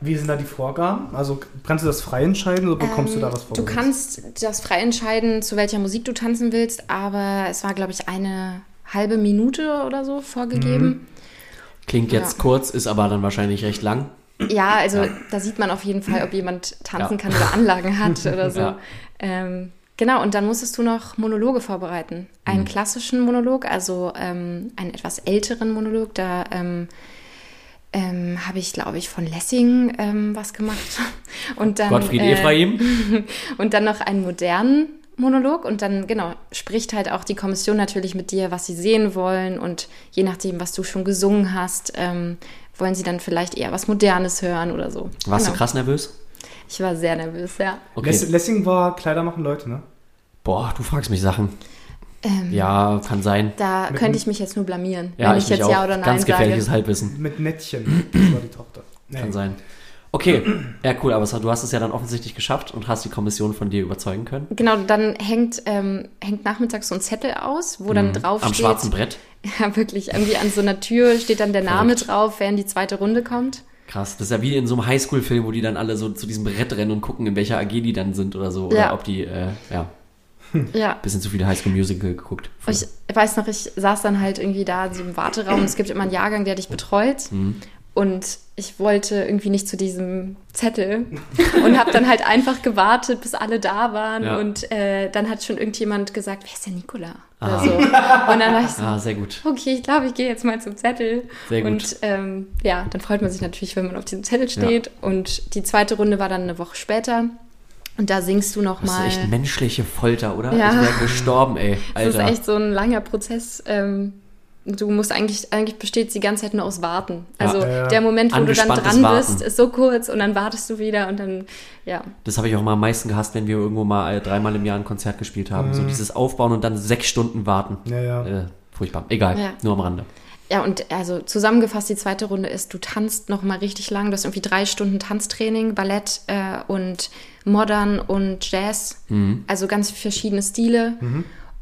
Wie sind da die Vorgaben? Also kannst du das frei entscheiden oder bekommst du da was Ähm, Du kannst das frei entscheiden, zu welcher Musik du tanzen willst, aber es war, glaube ich, eine halbe Minute oder so vorgegeben. Klingt jetzt Ja. kurz, ist aber dann wahrscheinlich recht lang. Ja, also da sieht man auf jeden Fall, ob jemand tanzen Ja. kann oder Anlagen hat oder so. Ja. Ähm, genau, und dann musstest du noch Monologe vorbereiten. Einen Mhm. klassischen Monolog, also ähm, einen etwas älteren Monolog. Da ähm, ähm, habe ich, glaube ich, von Lessing ähm, was gemacht. Und dann, Gottfried äh, Ephraim. Und dann noch einen modernen Monolog und dann, genau, spricht halt auch die Kommission natürlich mit dir, was sie sehen wollen und je nachdem, was du schon gesungen hast, ähm, wollen sie dann vielleicht eher was Modernes hören oder so. Warst Genau. du krass nervös? Ich war sehr nervös, ja. Okay. Less Lessing war Kleider machen Leute, ne? Boah, du fragst mich Sachen. Ähm, Ja, kann sein. Da Mit könnte ich mich jetzt nur blamieren, Ja, wenn ich ich, jetzt auch. Ja oder Nein Ganz gefährliches sage. Halbwissen. Mit Nettchen. Das war die Tochter. Nee. Kann sein. Okay, ja cool, aber du hast es ja dann offensichtlich geschafft und hast die Kommission von dir überzeugen können. Genau, dann hängt, ähm, hängt nachmittags so ein Zettel aus, wo dann drauf Mhm. Am steht, schwarzen Brett. ja wirklich, irgendwie an so einer Tür steht dann der Name Verrückt. drauf, wer in die zweite Runde kommt. Krass, das ist ja wie in so einem Highschool-Film, wo die dann alle so zu diesem Brett rennen und gucken, in welcher AG die dann sind oder so. Oder Ja. ob die, äh, ja, Ja, bisschen zu viele Highschool-Musical geguckt. Ich weiß noch, ich saß dann halt irgendwie da in so einem Warteraum. Es gibt immer einen Jahrgang, der dich betreut. Mhm. Und ich wollte irgendwie nicht zu diesem Zettel und habe dann halt einfach gewartet, bis alle da waren. Ja. Und äh, dann hat schon irgendjemand gesagt, wer ist der Nikola? Ah. so. Und dann war ich so, Ah, sehr gut. okay, ich glaube, ich gehe jetzt mal zum Zettel. Sehr gut. Und ähm, ja, dann freut man sich natürlich, wenn man auf diesem Zettel steht. Und die zweite Runde war dann eine Woche später. Und da singst du noch Das ist echt menschliche Folter, oder? Ja. Ich wäre gestorben, ey. Das ist Alter. echt so ein langer Prozess. Ähm, du musst eigentlich, eigentlich besteht es die ganze Zeit nur aus Warten. Also Ja, ja. der Moment, wo du dann dran Warten. bist, ist so kurz und dann wartest du wieder und dann, ja. Das habe ich auch mal am meisten gehasst, wenn wir irgendwo mal äh, dreimal im Jahr ein Konzert gespielt haben. So dieses Aufbauen und dann sechs Stunden warten. Ja, ja. Äh, furchtbar. Egal, Ja. nur am Rande. Ja, und also zusammengefasst, die zweite Runde ist, du tanzt noch mal richtig lang. Du hast irgendwie drei Stunden Tanztraining, Ballett äh, und Modern und Jazz. Also ganz verschiedene Stile.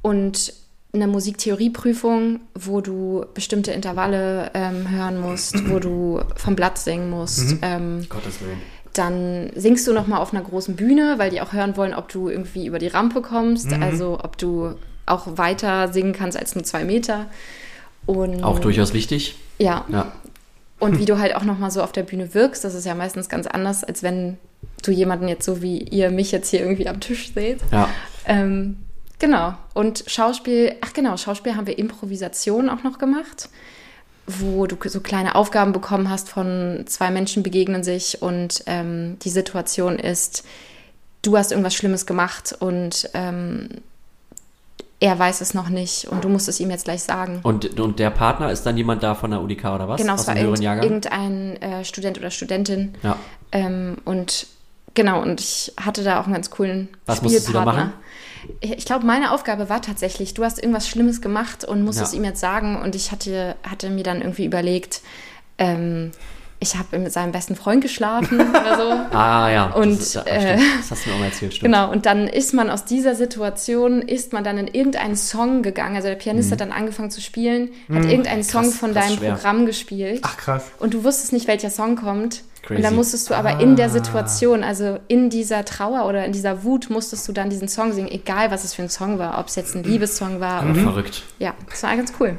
Und eine Musiktheorieprüfung, wo du bestimmte Intervalle ähm, hören musst, wo du vom Blatt singen musst. Ähm, Gottes Willen. dann singst du noch mal auf einer großen Bühne, weil die auch hören wollen, ob du irgendwie über die Rampe kommst, also ob du auch weiter singen kannst als nur zwei Meter. Und Auch durchaus wichtig. ja, Ja. und wie du halt auch noch mal so auf der Bühne wirkst, das ist ja meistens ganz anders, als wenn du jemanden jetzt so wie ihr mich jetzt hier irgendwie am Tisch seht. Ja. Ähm, Genau. Und Schauspiel, ach genau, Schauspiel haben wir Improvisation auch noch gemacht, wo du so kleine Aufgaben bekommen hast von zwei Menschen begegnen sich und ähm, die Situation ist, du hast irgendwas Schlimmes gemacht und ähm, er weiß es noch nicht und du musst es ihm jetzt gleich sagen. Und, und der Partner ist dann jemand da von der UDK oder was? Genau, Aus es war dem höheren irgend, Jahrgang? irgendein äh, Student oder Studentin. Ja. Ähm, und genau, und ich hatte da auch einen ganz coolen Was musstest du da Spielpartner. machen? Ich, ich glaube, meine Aufgabe war tatsächlich, du hast irgendwas Schlimmes gemacht und musst Ja. es ihm jetzt sagen. Und ich hatte, hatte mir dann irgendwie überlegt, ähm, ich habe mit seinem besten Freund geschlafen oder so. Ah ja, Und, das, ist, ja, äh, das hast du mir auch mal erzählt, stimmt. Genau, und dann ist man aus dieser Situation, ist man dann in irgendeinen Song gegangen. Also der Pianist hat dann angefangen zu spielen, hat irgendeinen Song von Mhm. krass deinem schwer. Programm gespielt. Ach krass. Und du wusstest nicht, welcher Song kommt. Crazy. Und dann musstest du aber in der Situation, also in dieser Trauer oder in dieser Wut, musstest du dann diesen Song singen, egal was es für ein Song war, ob es jetzt ein Liebessong war. Oder, Verrückt. ja, das war ganz cool.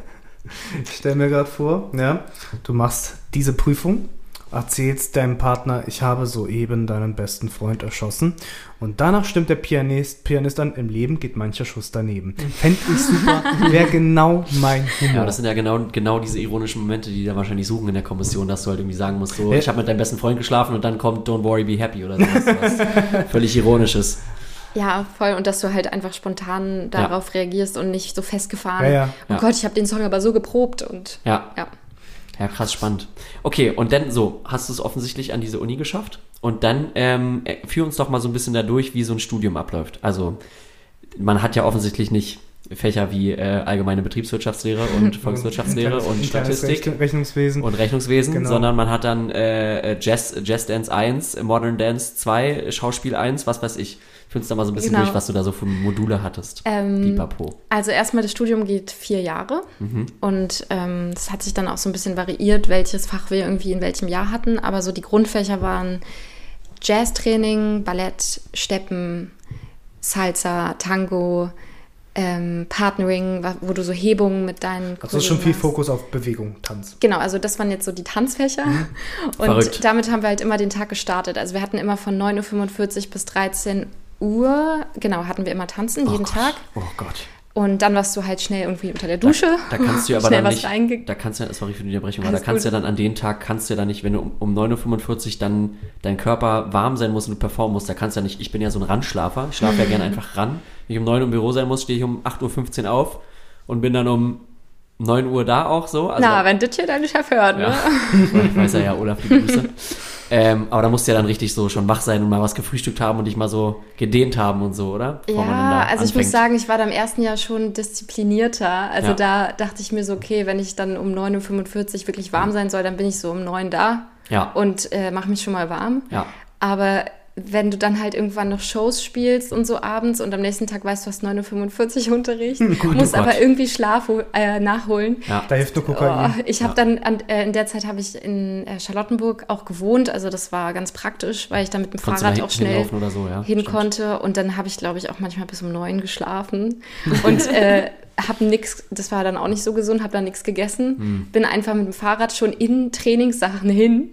Ich stell mir gerade vor, ja, du machst diese Prüfung, erzählst deinem Partner, ich habe soeben deinen besten Freund erschossen. Und danach stimmt der Pianist, Pianist an, im Leben geht mancher Schuss daneben. Fände ich super, wäre genau mein Humor. Ja, das sind ja genau, genau diese ironischen Momente, die da wahrscheinlich suchen in der Kommission, dass du halt irgendwie sagen musst, so, Ja. ich habe mit deinem besten Freund geschlafen und dann kommt Don't worry, be happy oder sowas. was völlig ironisches. Ja, voll. Und dass du halt einfach spontan darauf reagierst und nicht so festgefahren. Ja, ja. Oh Ja. Gott, ich habe den Song aber so geprobt und Ja, ja. krass spannend. Okay, und dann so, hast du es offensichtlich an diese Uni geschafft? Und dann ähm, äh, führ uns doch mal so ein bisschen dadurch, wie so ein Studium abläuft. Also, man hat ja offensichtlich nicht Fächer wie äh, allgemeine Betriebswirtschaftslehre und Volkswirtschaftslehre und internes Statistik. Rechn- Rechnungswesen. und Rechnungswesen, Genau. sondern man hat dann äh, Jazz, Jazz Dance 1, Modern Dance 2, Schauspiel 1, was weiß ich. Führ uns da mal so ein bisschen Genau. durch, was du da so für Module hattest. Ähm. Also erstmal das Studium geht vier Jahre Mhm. und ähm, das hat sich dann auch so ein bisschen variiert, welches Fach wir irgendwie in welchem Jahr hatten. Aber so die Grundfächer waren Jazztraining, Ballett, Steppen, Salsa, Tango, ähm, Partnering, wo du so Hebungen mit deinen Also schon viel machst. Fokus auf Bewegung, Tanz. Genau, also das waren jetzt so die Tanzfächer. Und Mhm. Verrückt. damit haben wir halt immer den Tag gestartet. Also wir hatten immer von 9.45 Uhr bis 13 Uhr, genau, hatten wir immer tanzen, jeden Gott. Tag. Oh Gott. Und dann warst du halt schnell irgendwie unter der Dusche. Da kannst du ja aber dann was nicht, da kannst du ja, sorry für die Unterbrechung, aber da kannst du ja dann an den Tag, kannst du ja dann nicht, wenn du um, um 9.45 Uhr dann dein Körper warm sein muss und du performen musst, da kannst du ja nicht, ich bin ja so ein Randschlafer, ich schlafe ja gerne einfach ran. Wenn ich um 9 Uhr im Büro sein muss, stehe ich um 8.15 Uhr auf und bin dann um 9 Uhr da auch so. Also Na, wenn das hier dein Chef hört, ne? Ja, ich weiß ja, ja, Olaf, die Grüße. Ähm, aber da musst du ja dann richtig so schon wach sein und mal was gefrühstückt haben und dich mal so gedehnt haben und so, oder? Bevor Ja, also ich muss anfängt. sagen, ich war da im ersten Jahr schon disziplinierter. Also Ja. da dachte ich mir so, okay, wenn ich dann um 9.45 Uhr wirklich warm sein soll, dann bin ich so um 9 da Ja. und äh, mache mich schon mal warm. Ja. Aber wenn du dann halt irgendwann noch Shows spielst und so abends und am nächsten Tag weißt du, hast 9.45 Uhr Unterricht, musst oh Gott. aber irgendwie Schlaf äh, nachholen. Ja. Da hilft nur Oh, Kokain. ich habe dann an, äh, in der Zeit habe ich in äh, Charlottenburg auch gewohnt, also das war ganz praktisch, weil ich dann mit dem Konntest du Fahrrad auch schnell so, ja, hin stimmt. konnte und dann habe ich glaube ich auch manchmal bis um neun geschlafen und äh, habe nix, das war dann auch nicht so gesund, habe dann nichts gegessen, Hm. bin einfach mit dem Fahrrad schon in Trainingssachen hin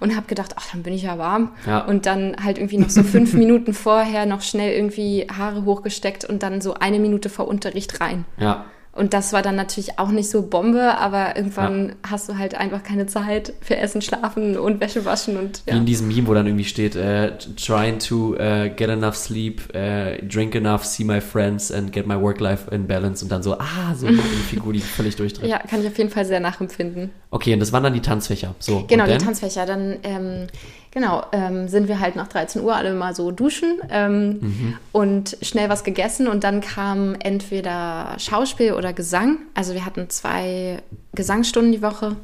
und habe gedacht, ach dann bin ich ja warm Ja. und dann halt irgendwie noch so fünf Minuten vorher noch schnell irgendwie Haare hochgesteckt und dann so eine Minute vor Unterricht rein. Ja. Und das war dann natürlich auch nicht so Bombe, aber irgendwann hast du halt einfach keine Zeit für Essen, Schlafen und Wäsche waschen und Wie ja. in diesem Meme, wo dann irgendwie steht, äh, trying to äh, get enough sleep, äh, drink enough, see my friends and get my work life in balance und dann so, ah, so eine Figur, die völlig durchdreht. Ja, kann ich auf jeden Fall sehr nachempfinden. Okay, und das waren dann die Tanzfächer. So, Genau, die? Tanzfächer. Dann, ähm, genau, ähm, sind wir halt nach 13 Uhr alle mal so duschen ähm, Mhm. und schnell was gegessen und dann kam entweder Schauspiel oder Gesang. Also wir hatten zwei Gesangsstunden die Woche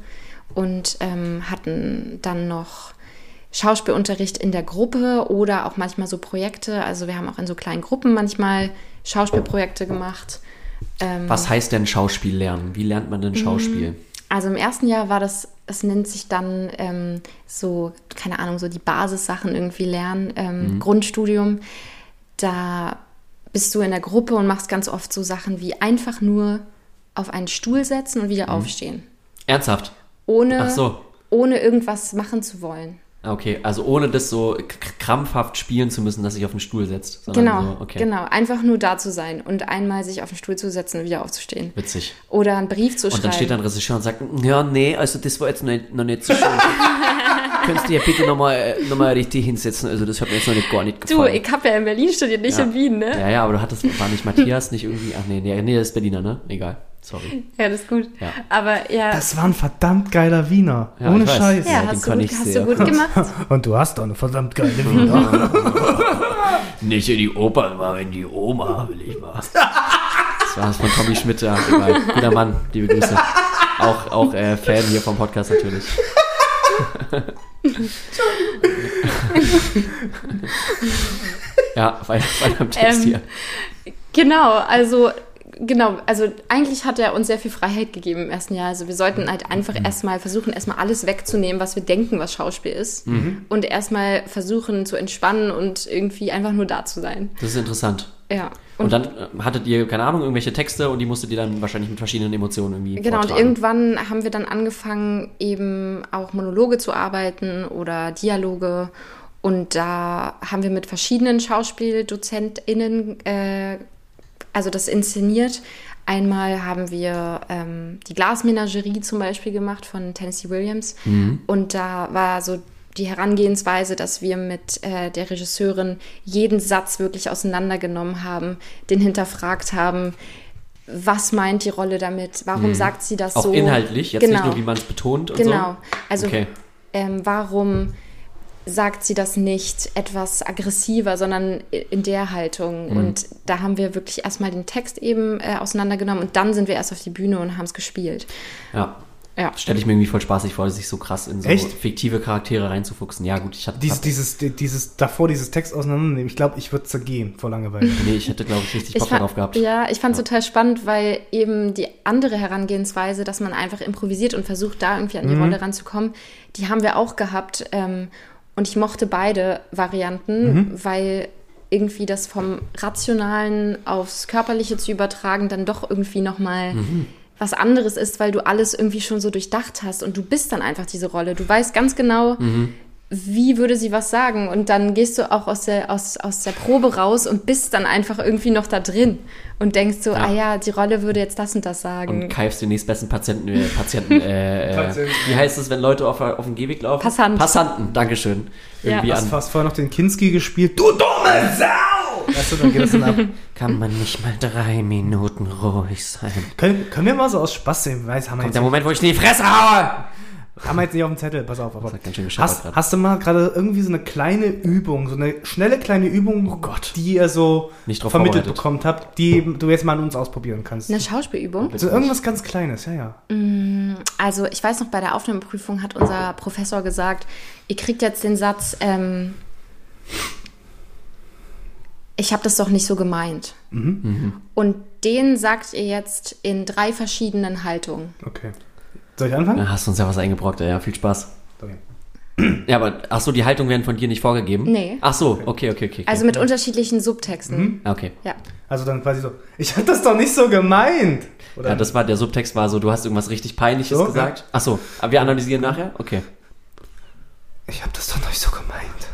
und ähm, hatten dann noch Schauspielunterricht in der Gruppe oder auch manchmal so Projekte. Also wir haben auch in so kleinen Gruppen manchmal Schauspielprojekte gemacht. Ähm, Was heißt denn Schauspiel lernen? Wie lernt man denn Schauspiel? Also im ersten Jahr war das, es nennt sich dann ähm, so, keine Ahnung, so die Basissachen irgendwie lernen, ähm, Grundstudium. Da bist du in der Gruppe und machst ganz oft so Sachen wie einfach nur auf einen Stuhl setzen und wieder aufstehen. Ernsthaft? Ohne, so. ohne irgendwas machen zu wollen. Okay, also ohne das so krampfhaft spielen zu müssen, dass sich auf den Stuhl setzt. Genau, So, okay. genau. Einfach nur da zu sein und einmal sich auf den Stuhl zu setzen und wieder aufzustehen. Witzig. Oder einen Brief zu Und schreiben. dann steht dann ein Regisseur und sagt, ja, nee, also das war jetzt noch nicht, noch nicht so schön. Könntest du ja bitte nochmal noch mal richtig hinsetzen, also das hat mir jetzt noch nicht gar nicht du, gefallen. ich habe ja in Berlin studiert, nicht Ja. in Wien, ne? ja, ja, aber du hattest, war nicht Matthias, nicht irgendwie, ach nee, nee, nee, das ist Berliner, ne? Egal, sorry. Ja, das ist gut. Ja. Aber ja, Das war ein verdammt geiler Wiener. Ja, Ohne. Scheiß. ja hast, du kann gut, ich hast du gut gemacht. Und du hast doch eine verdammt geile Wiener. Nicht in die Oper, mal in die Oma, will ich mal. Das war das von Tommy Schmidt, ja. Guter Mann, liebe Grüße. Auch, auch äh, Fan hier vom Podcast natürlich. ja, weiter, weiter im Text Ähm, hier. Genau, also genau, also eigentlich hat er uns sehr viel Freiheit gegeben im ersten Jahr. Also wir sollten halt einfach erstmal versuchen, erstmal alles wegzunehmen, was wir denken, was Schauspiel ist. Und erstmal versuchen zu entspannen und irgendwie einfach nur da zu sein. Das ist interessant. Ja. Und, dann äh, hattet ihr, keine Ahnung, irgendwelche Texte und die musstet ihr dann wahrscheinlich mit verschiedenen Emotionen irgendwie Genau, und vortragen. irgendwann haben wir dann angefangen, eben auch Monologe zu arbeiten oder Dialoge. Und da haben wir mit verschiedenen SchauspieldozentInnen, äh, also das inszeniert. Einmal haben wir ähm, die Glasmenagerie zum Beispiel gemacht von Tennessee Williams. Und da war so die Herangehensweise, dass wir mit äh, der Regisseurin jeden Satz wirklich auseinandergenommen haben, den hinterfragt haben, was meint die Rolle damit, warum sagt sie das Auch so. inhaltlich, jetzt nicht nur, wie man es betont und Genau, so. also Okay. ähm, warum sagt sie das nicht etwas aggressiver, sondern in der Haltung. Mhm. Und da haben wir wirklich erstmal den Text eben äh, auseinandergenommen und dann sind wir erst auf die Bühne und haben es gespielt. Ja. Ja. Stelle ich mir irgendwie voll spaßig vor, sich so krass in so Echt? fiktive Charaktere reinzufuchsen. Ja, gut, ich hatte. Dies, dieses, dieses, davor dieses Text auseinandernehmen. Ich glaube, ich würde zergehen vor Langeweile. nee, ich hätte, glaube ich, richtig Ich Bock fand, darauf gehabt. Ja, ich fand es total spannend, weil eben die andere Herangehensweise, dass man einfach improvisiert und versucht, da irgendwie an die Rolle ranzukommen, die haben wir auch gehabt. Ähm, und ich mochte beide Varianten, weil irgendwie das vom Rationalen aufs Körperliche zu übertragen dann doch irgendwie nochmal was anderes ist, weil du alles irgendwie schon so durchdacht hast und du bist dann einfach diese Rolle. Du weißt ganz genau, wie würde sie was sagen? Und dann gehst du auch aus der, aus, aus der Probe raus und bist dann einfach irgendwie noch da drin und denkst so, Ja. ah ja, die Rolle würde jetzt das und das sagen. Und keifst den nächstbesten Patienten, äh, Patienten, äh, äh, Patienten. wie heißt es, wenn Leute auf, auf dem Gehweg laufen? Passant. Passanten, Dankeschön. Irgendwie Ja. Hast an. fast vorher noch den Kinski gespielt. Du dumme Sau! Weißt du, dann geht das dann ab. Kann man nicht mal drei Minuten ruhig sein? Können, können wir mal so aus Spaß sehen? Weiß, haben wir Kommt jetzt, der Moment, wo ich in die Fresse haue! Haben wir jetzt nicht auf dem Zettel. Pass auf. Aber hat ganz schön hast, hast du mal gerade irgendwie so eine kleine Übung, so eine schnelle kleine Übung, Oh Gott. die ihr so Nicht drauf vermittelt bekommen habt, die du jetzt mal an uns ausprobieren kannst? Eine Schauspielübung. So irgendwas ganz Kleines, ja, ja. Also ich weiß noch, bei der Aufnahmeprüfung hat unser Professor gesagt, ihr kriegt jetzt den Satz, ähm, ich habe das doch nicht so gemeint. Und den sagt ihr jetzt in drei verschiedenen Haltungen. Okay. Soll ich anfangen? Da hast du uns ja was eingebrockt, ja, viel Spaß. Okay. Ja, aber, ach so, die Haltung werden von dir nicht vorgegeben? Nee. Ach so, okay, okay, okay. okay. Also mit unterschiedlichen Subtexten. Ah, okay. Ja. Also dann quasi so, ich hab das doch nicht so gemeint. Oder Ja, das war, der Subtext war so, du hast irgendwas richtig Peinliches So, gesagt. Ach so, aber wir analysieren nachher? Okay. ich hab das doch nicht so gemeint.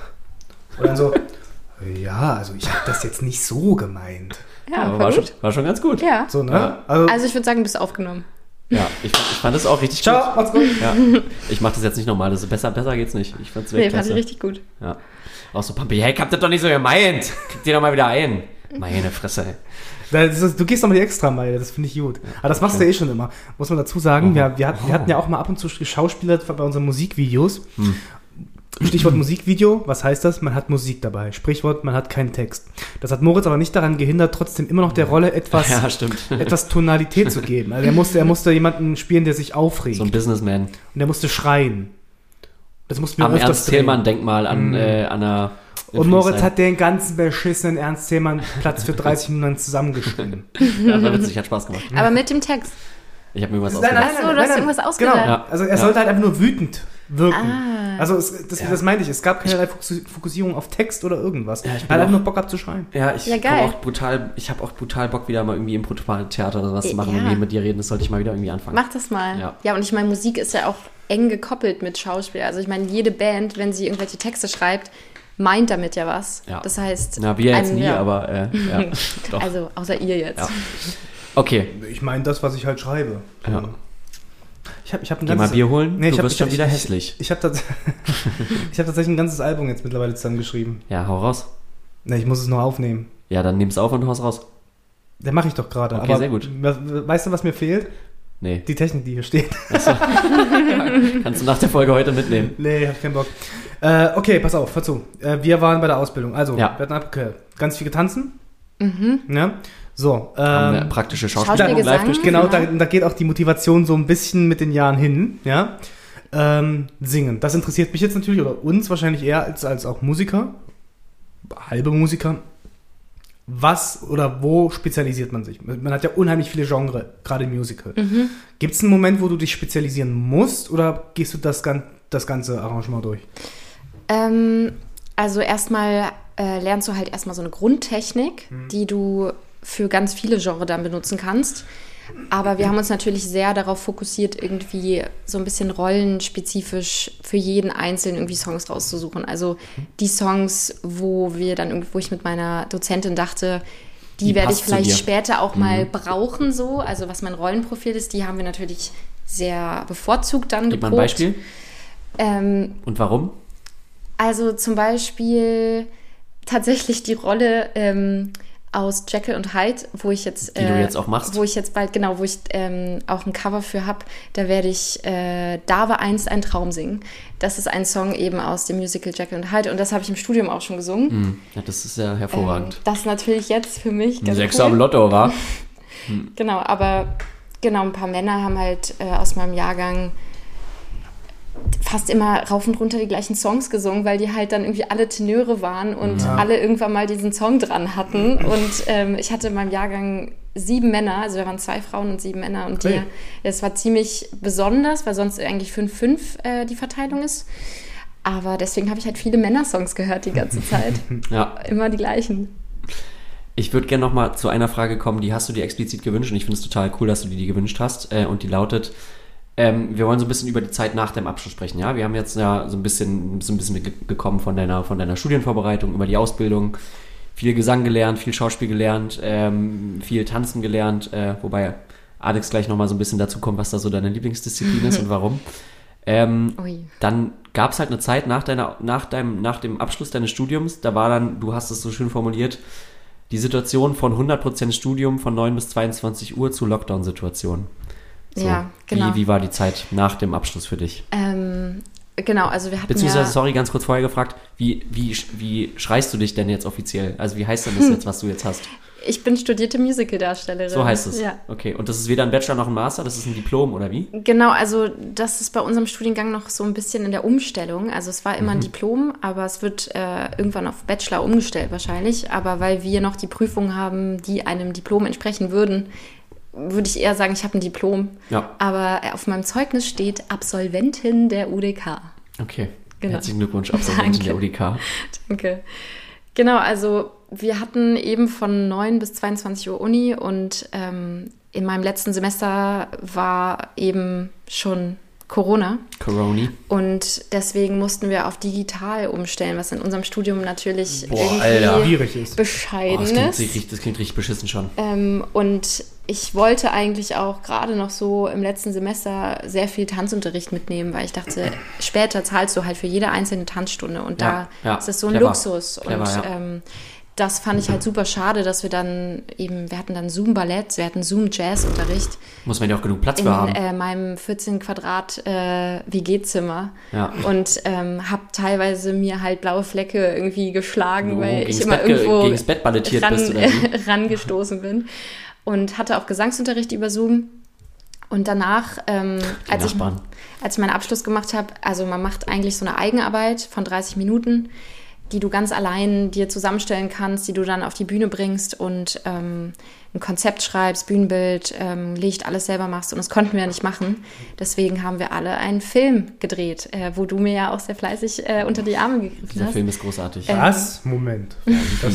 Und dann so, ja, also ich hab das jetzt nicht so gemeint. Ja, aber voll war schon, gut. war schon ganz gut. Ja. So, ne? Ja. Also, Also ich würde sagen, du bist aufgenommen. Ja, ich, ich fand das auch richtig ciao, gut. macht's gut. Ja. Ich mach das jetzt nicht nochmal, also besser, besser geht's nicht. Ich fand's Nee, fand ich richtig gut. Ja. Auch so Pampi, hey, ich hab das doch nicht so gemeint. Krieg dir doch mal wieder ein. Meine Fresse. Das ist, du gehst nochmal die Extrameile, das finde ich gut. Aber das machst du eh schon immer. Muss man dazu sagen, wir, wir, hatten, wir hatten ja auch mal ab und zu Schauspieler bei unseren Musikvideos. Stichwort Musikvideo, was heißt das? Man hat Musik dabei. Sprichwort, man hat keinen Text. Das hat Moritz aber nicht daran gehindert, trotzdem immer noch der Rolle etwas, Ja, stimmt. etwas Tonalität zu geben. Also er musste, er musste jemanden spielen, der sich aufregt. So ein Businessman. und der musste schreien. Das mussten wir Am Ernst drehen. Thälmann-Denkmal an, äh, an einer. Und Moritz hat den ganzen beschissenen Ernst Thälmann Platz für 30 Minuten zusammengeschrieben. Ja, war witzig, hat Spaß gemacht. Aber mit dem Text. Ich habe mir was Nein, nein, ausgedacht. Ach so, du hast irgendwas ausgedacht. Genau. Ja. Also er Ja. sollte halt einfach nur wütend wirken. Ah. Also es, das, das meinte ich. Es gab keinerlei Fokus- Fokussierung auf Text oder irgendwas. Ja, ich auch- nur Bock abzuschreien. Ja, ich Ja, geil. auch brutal, ich habe auch brutal Bock wieder mal irgendwie im Theater oder sowas zu machen, Ja. irgendwie mit dir reden. Das sollte ich mal wieder irgendwie anfangen. Mach das mal. Ja. Ja, und ich meine, Musik ist ja auch eng gekoppelt mit Schauspiel. Also ich meine, jede Band, wenn sie irgendwelche Texte schreibt, meint damit ja was. Ja. Das heißt, Na, wir jetzt nie, ja. aber äh, ja, doch. also außer ihr jetzt. Ja. Okay, Ich meine das, was ich halt schreibe. Ja. Ich habe ich hab ein geh mal ganzes- Bier holen. Nee, ich du hab- wirst ich schon hab- wieder ich- hässlich. Ich habe tats ich hab tatsächlich ein ganzes Album jetzt mittlerweile zusammengeschrieben. Ja, hau raus. Ne, ich muss es nur aufnehmen. Ja, dann nimm's auf und haus raus. Der mache ich doch gerade. Okay, aber sehr gut. we- Weißt du, was mir fehlt? Nee. Die Technik, die hier steht. Kannst du nach der Folge heute mitnehmen. nee, hab keinen Bock. Äh, okay, pass auf, hör zu. Äh, wir waren bei der Ausbildung. Also, Ja. wir hatten okay, ganz viel getanzen. Mhm. Ja. So, Haben eine ähm, praktische Schauspiel, Schauspielung live durchgeführt. genau, da, da geht auch die Motivation so ein bisschen mit den Jahren hin. Ja. Ähm, singen. Das interessiert mich jetzt natürlich oder uns wahrscheinlich eher als, als auch Musiker. Halbe Musiker. Was oder wo spezialisiert man sich? Man hat ja unheimlich viele Genre, gerade im Musical. Mhm. Gibt es einen Moment, wo du dich spezialisieren musst oder gehst du das, gan- das ganze Arrangement durch? Ähm, also erstmal äh, lernst du halt erstmal so eine Grundtechnik, die du für ganz viele Genres dann benutzen kannst. Aber wir haben uns natürlich sehr darauf fokussiert, irgendwie so ein bisschen rollenspezifisch für jeden Einzelnen irgendwie Songs rauszusuchen. Also die Songs, wo wir dann irgendwie, wo ich mit meiner Dozentin dachte, die, Die werde ich vielleicht später auch mal brauchen, so. Also was mein Rollenprofil ist, die haben wir natürlich sehr bevorzugt dann Gib mal ein geprobt. Beispiel. Ähm, Und warum? also zum Beispiel tatsächlich die Rolle ähm, aus Jekyll und Hyde, wo ich jetzt, du jetzt auch machst. wo ich jetzt bald genau, wo ich ähm, auch ein Cover für habe, da werde ich äh, Da war einst ein Traum singen. Das ist ein Song eben aus dem Musical Jekyll und Hyde und das habe ich im Studium auch schon gesungen. Hm, ja, das ist ja hervorragend. Ähm, das natürlich jetzt für mich ganz Sechser cool. am Lotto, war. Genau, aber genau, ein paar Männer haben halt äh, aus meinem Jahrgang fast immer rauf und runter die gleichen Songs gesungen, weil die halt dann irgendwie alle Tenöre waren und alle irgendwann mal diesen Song dran hatten. Und ähm, ich hatte in meinem Jahrgang sieben Männer, also da waren zwei Frauen und sieben Männer. Und Okay. die, es war ziemlich besonders, weil sonst eigentlich 5-5 äh, die Verteilung ist. Aber deswegen habe ich halt viele Männersongs gehört die ganze Zeit. Ja, immer die gleichen. ich würde gerne noch mal zu einer Frage kommen, die hast du dir explizit gewünscht und ich finde es total cool, dass du dir die gewünscht hast. Äh, und die lautet, ähm, wir wollen so ein bisschen über die Zeit nach dem Abschluss sprechen. Ja, wir haben jetzt ja so ein bisschen, so ein bisschen mitgekommen von deiner, von deiner Studienvorbereitung, über die Ausbildung, viel Gesang gelernt, viel Schauspiel gelernt, ähm, viel Tanzen gelernt, äh, wobei Alex gleich noch mal so ein bisschen dazu kommt, was da so deine Lieblingsdisziplin ist und warum. Ähm, dann gab es halt eine Zeit nach, deiner, nach, deinem, nach dem Abschluss deines Studiums, da war dann, du hast es so schön formuliert, die Situation von 100% Studium von 9 bis 22 Uhr zu Lockdown-Situation. Ja, genau. Wie, wie war die Zeit nach dem Abschluss für dich? Ähm, genau, also wir hatten Beziehungsweise, ja... sorry, ganz kurz vorher gefragt, wie, wie, wie schreist du dich denn jetzt offiziell? Also wie heißt denn das jetzt, was du jetzt hast? Ich bin studierte Musicaldarstellerin. So heißt es. Ja. Okay, und das ist weder ein Bachelor noch ein Master, das ist ein Diplom oder wie? Genau, also das ist bei unserem Studiengang noch so ein bisschen in der Umstellung. Also es war immer Mhm. ein Diplom, aber es wird äh, irgendwann auf Bachelor umgestellt wahrscheinlich. Aber weil wir noch die Prüfungen haben, die einem Diplom entsprechen würden, würde ich eher sagen, ich habe ein Diplom. Ja. Aber auf meinem Zeugnis steht Absolventin der UDK. Okay. Genau. Herzlichen Glückwunsch, Absolventin der Danke. UDK. Danke. Genau, also wir hatten eben von 9 bis 22 Uhr Uni und ähm, in meinem letzten Semester war eben schon Corona. Coroni. Und deswegen mussten wir auf digital umstellen, was in unserem Studium natürlich Boah, irgendwie Alter. Schwierig ist. Oh, bescheiden das, klingt, ist. richtig- das klingt richtig beschissen schon. Ähm, und ich wollte eigentlich auch gerade noch so im letzten Semester sehr viel Tanzunterricht mitnehmen, weil ich dachte, später zahlst du halt für jede einzelne Tanzstunde und Ja, da ja, ist es so ein clever. Luxus. Clever, und ja. ähm, das fand ich halt super schade, dass wir dann eben, wir hatten dann Zoom-Ballett, wir hatten Zoom-Jazz-Unterricht Muss man ja auch genug Platz in für haben. äh, meinem 14 Quadrat äh, WG-Zimmer Ja. und ähm, habe teilweise mir halt blaue Flecke irgendwie geschlagen, Oh, weil ich immer Bett ge- irgendwo gegen's Bett ballettiert ran, bist, oder wie? rangestoßen bin und hatte auch Gesangsunterricht über Zoom. Und danach, ähm, als, ich, als ich meinen Abschluss gemacht habe, also man macht eigentlich so eine Eigenarbeit von 30 Minuten, die du ganz allein dir zusammenstellen kannst, die du dann auf die Bühne bringst und ähm, ein Konzept schreibst, Bühnenbild, ähm, Licht, alles selber machst. Und das konnten wir ja nicht machen. Deswegen haben wir alle einen Film gedreht, äh, wo du mir ja auch sehr fleißig äh, unter die Arme gegriffen Dieser hast. Film ist großartig. Ähm, Was? Moment. Das,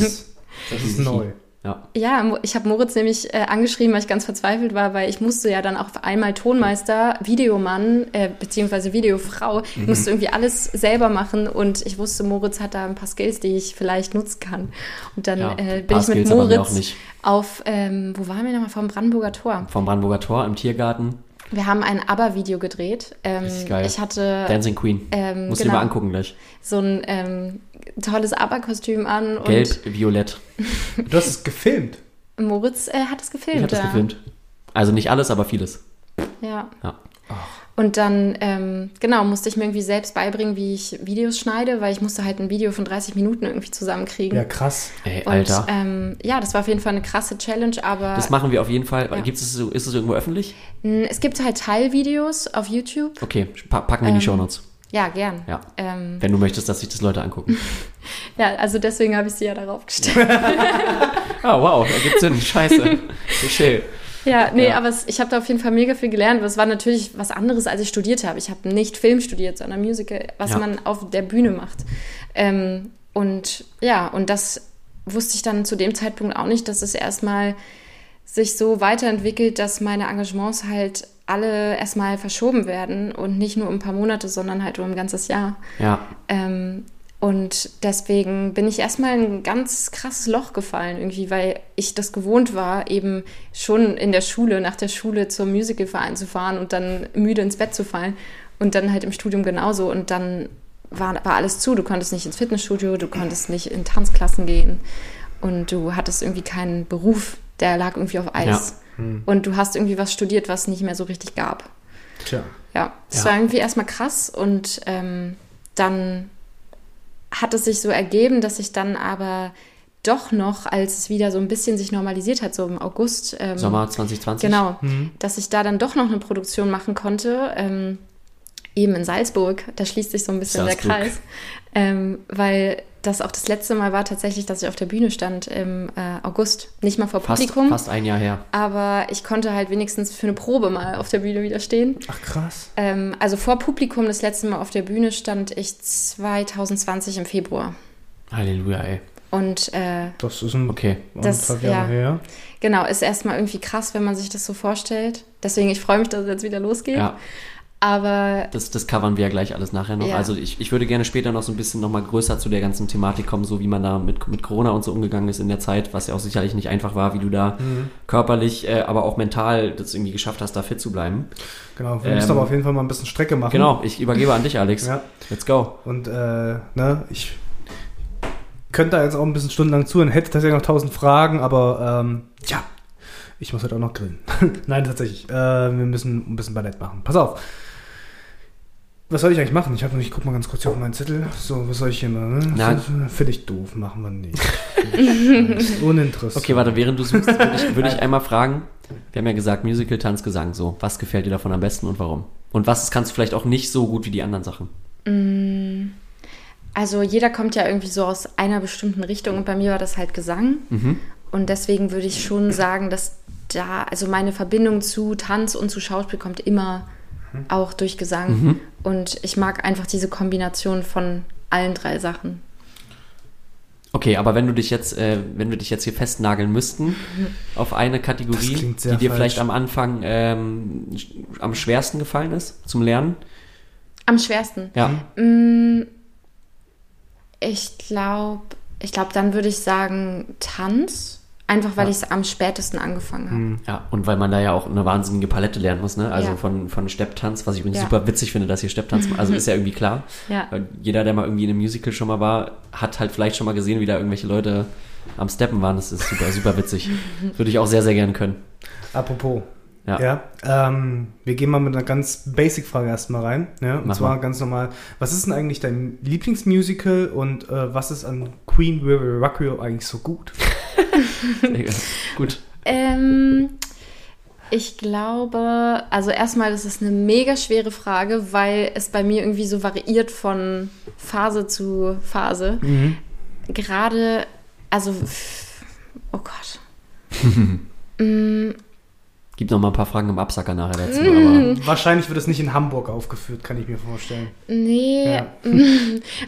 das ist neu. Ja. Ja, ich habe Moritz nämlich äh, angeschrieben, weil ich ganz verzweifelt war, weil ich musste ja dann auch einmal Tonmeister, Videomann, äh, beziehungsweise Videofrau, Mhm. musste irgendwie alles selber machen und ich wusste, Moritz hat da ein paar Skills, die ich vielleicht nutzen kann. Und dann Ja, äh, bin ich mit Skills Moritz auf, ähm, wo waren wir nochmal, vom Brandenburger Tor. Vom Brandenburger Tor im Tiergarten. Wir haben ein ABBA-Video gedreht. Ähm, Richtig geil. Ich hatte Dancing Queen. ähm, Musst du genau. dir mal angucken gleich. so ein ähm, tolles ABBA-Kostüm an Gelb, violett. Du hast es gefilmt. Moritz äh, hat es gefilmt. Ich habe das ja. gefilmt. Also nicht alles, aber vieles. Ja. Ja. Und dann, ähm, genau, musste ich mir irgendwie selbst beibringen, wie ich Videos schneide, weil ich musste halt ein Video von 30 Minuten irgendwie zusammenkriegen. Ja, krass. Ey, Und Alter. ähm, ja, das war auf jeden Fall eine krasse Challenge, aber das machen wir auf jeden Fall. Ja. Gibt es so, ist es irgendwo öffentlich? es gibt halt Teilvideos auf YouTube. Okay, pa packen wir in die Ähm, Shownotes. Ja, gern. Ja. Ähm, Wenn du möchtest, dass sich das Leute angucken. ja, also deswegen habe ich sie ja darauf gestellt. Ah, wow, da gibt's Sinn. Scheiße. Michelle. Ja, nee, Ja. aber es, ich habe da auf jeden Fall mega viel gelernt. aber Es war natürlich was anderes, als ich studiert habe. Ich habe nicht Film studiert, sondern Musical, was Ja. man auf der Bühne macht. Ähm, und ja, und das wusste ich dann zu dem Zeitpunkt auch nicht, dass es erstmal sich so weiterentwickelt, dass meine Engagements halt alle erstmal verschoben werden und nicht nur um ein paar Monate, sondern halt um ein ganzes Jahr. Ja, Ähm, und deswegen bin ich erstmal in ein ganz krasses Loch gefallen, irgendwie, weil ich das gewohnt war, eben schon in der Schule, nach der Schule zum Musicalverein zu fahren und dann müde ins Bett zu fallen. Und dann halt im Studium genauso. Und dann war, war alles zu. Du konntest nicht ins Fitnessstudio, du konntest nicht in Tanzklassen gehen. Und du hattest irgendwie keinen Beruf, der lag irgendwie auf Eis. Und du hast irgendwie was studiert, was nicht mehr so richtig gab. Tja. Ja, es Ja. war irgendwie erstmal krass und ähm, dann hat es sich so ergeben, dass ich dann aber doch noch, als es wieder so ein bisschen sich normalisiert hat, so im August. Ähm, Sommer 2020. Genau, dass ich da dann doch noch eine Produktion machen konnte, ähm, eben in Salzburg. Da schließt sich so ein bisschen Salzburg. der Kreis, ähm, weil das auch das letzte Mal war tatsächlich, dass ich auf der Bühne stand im äh, August. Nicht mal vor Fast, Publikum, fast ein Jahr her. aber ich konnte halt wenigstens für eine Probe mal auf der Bühne wieder stehen. Ach, krass. Ähm, also vor Publikum das letzte Mal auf der Bühne stand ich 2020 im Februar. Halleluja, ey. Und äh, Das ist ein Okay. Das- anderthalb Jahre ja. her. genau, ist erstmal irgendwie krass, wenn man sich das so vorstellt. Deswegen, ich freue mich, dass es jetzt wieder losgeht. Ja, Aber das, das covern wir ja gleich alles nachher noch. Ja. Also ich, ich würde gerne später noch so ein bisschen nochmal größer zu der ganzen Thematik kommen, so wie man da mit, mit Corona und so umgegangen ist in der Zeit, was ja auch sicherlich nicht einfach war, wie du da Mhm. körperlich, äh, aber auch mental das irgendwie geschafft hast, da fit zu bleiben. Genau, wir Ähm, müssen aber auf jeden Fall mal ein bisschen Strecke machen. Genau, ich übergebe an dich, Alex. Ja. Let's go. Und äh, ne, ich könnte da jetzt auch ein bisschen stundenlang zuhören, hätte tatsächlich noch tausend Fragen, aber ähm, ja, ich muss heute auch noch grillen. Nein, tatsächlich. Äh, wir müssen ein bisschen Ballett machen. Pass auf. Was soll ich eigentlich machen? Ich, hab, ich guck mal ganz kurz hier auf meinen Zettel. So, was soll ich hier machen? Ne? Na. Finde ich doof, machen wir nicht. Uninteressant. Okay, warte, während du suchst, würde ich, würde ich einmal fragen, wir haben ja gesagt, Musical, Tanz, Gesang, so. Was gefällt dir davon am besten und warum? Und was kannst du vielleicht auch nicht so gut wie die anderen Sachen? also jeder kommt ja irgendwie so aus einer bestimmten Richtung und bei mir war das halt Gesang. Mhm. Und deswegen würde ich schon sagen, dass da, also meine Verbindung zu Tanz und zu Schauspiel kommt immer auch durch Gesang. Und ich mag einfach diese Kombination von allen drei Sachen. Okay, aber wenn du dich jetzt, äh, wenn wir dich jetzt hier festnageln müssten auf eine Kategorie, die dir falsch. vielleicht am Anfang ähm, sch- am schwersten gefallen ist zum Lernen, Am schwersten. ja, Mm, Ich glaube, ich glaube, dann würde ich sagen Tanz. Einfach weil ich es am spätesten angefangen habe. ja, und weil man da ja auch eine wahnsinnige Palette lernen muss, ne? Also Ja. von, von Stepptanz, was ich übrigens Ja. super witzig finde, dass hier Stepptanz, also ist ja irgendwie klar. Ja. Weil Jeder, der mal irgendwie in einem Musical schon mal war, hat halt vielleicht schon mal gesehen, wie da irgendwelche Leute am Steppen waren. Das ist super, super witzig. Würde ich auch sehr, sehr gerne können. Apropos. Ja. Ja, ähm, wir gehen mal mit einer ganz Basic-Frage erstmal rein. Ja, und Mach zwar mal. ganz normal. Was ist denn eigentlich dein Lieblingsmusical und äh, was ist an Queen Will Rock You eigentlich so gut? Gut. Ähm, ich glaube, also erstmal, das ist eine mega schwere Frage, weil es bei mir irgendwie so variiert von Phase zu Phase. Gerade, also, oh Gott. Mm, Gibt noch mal ein paar Fragen im Absacker nachher dazu, Mhm. aber Wahrscheinlich wird es nicht in Hamburg aufgeführt, kann ich mir vorstellen. nee, Ja.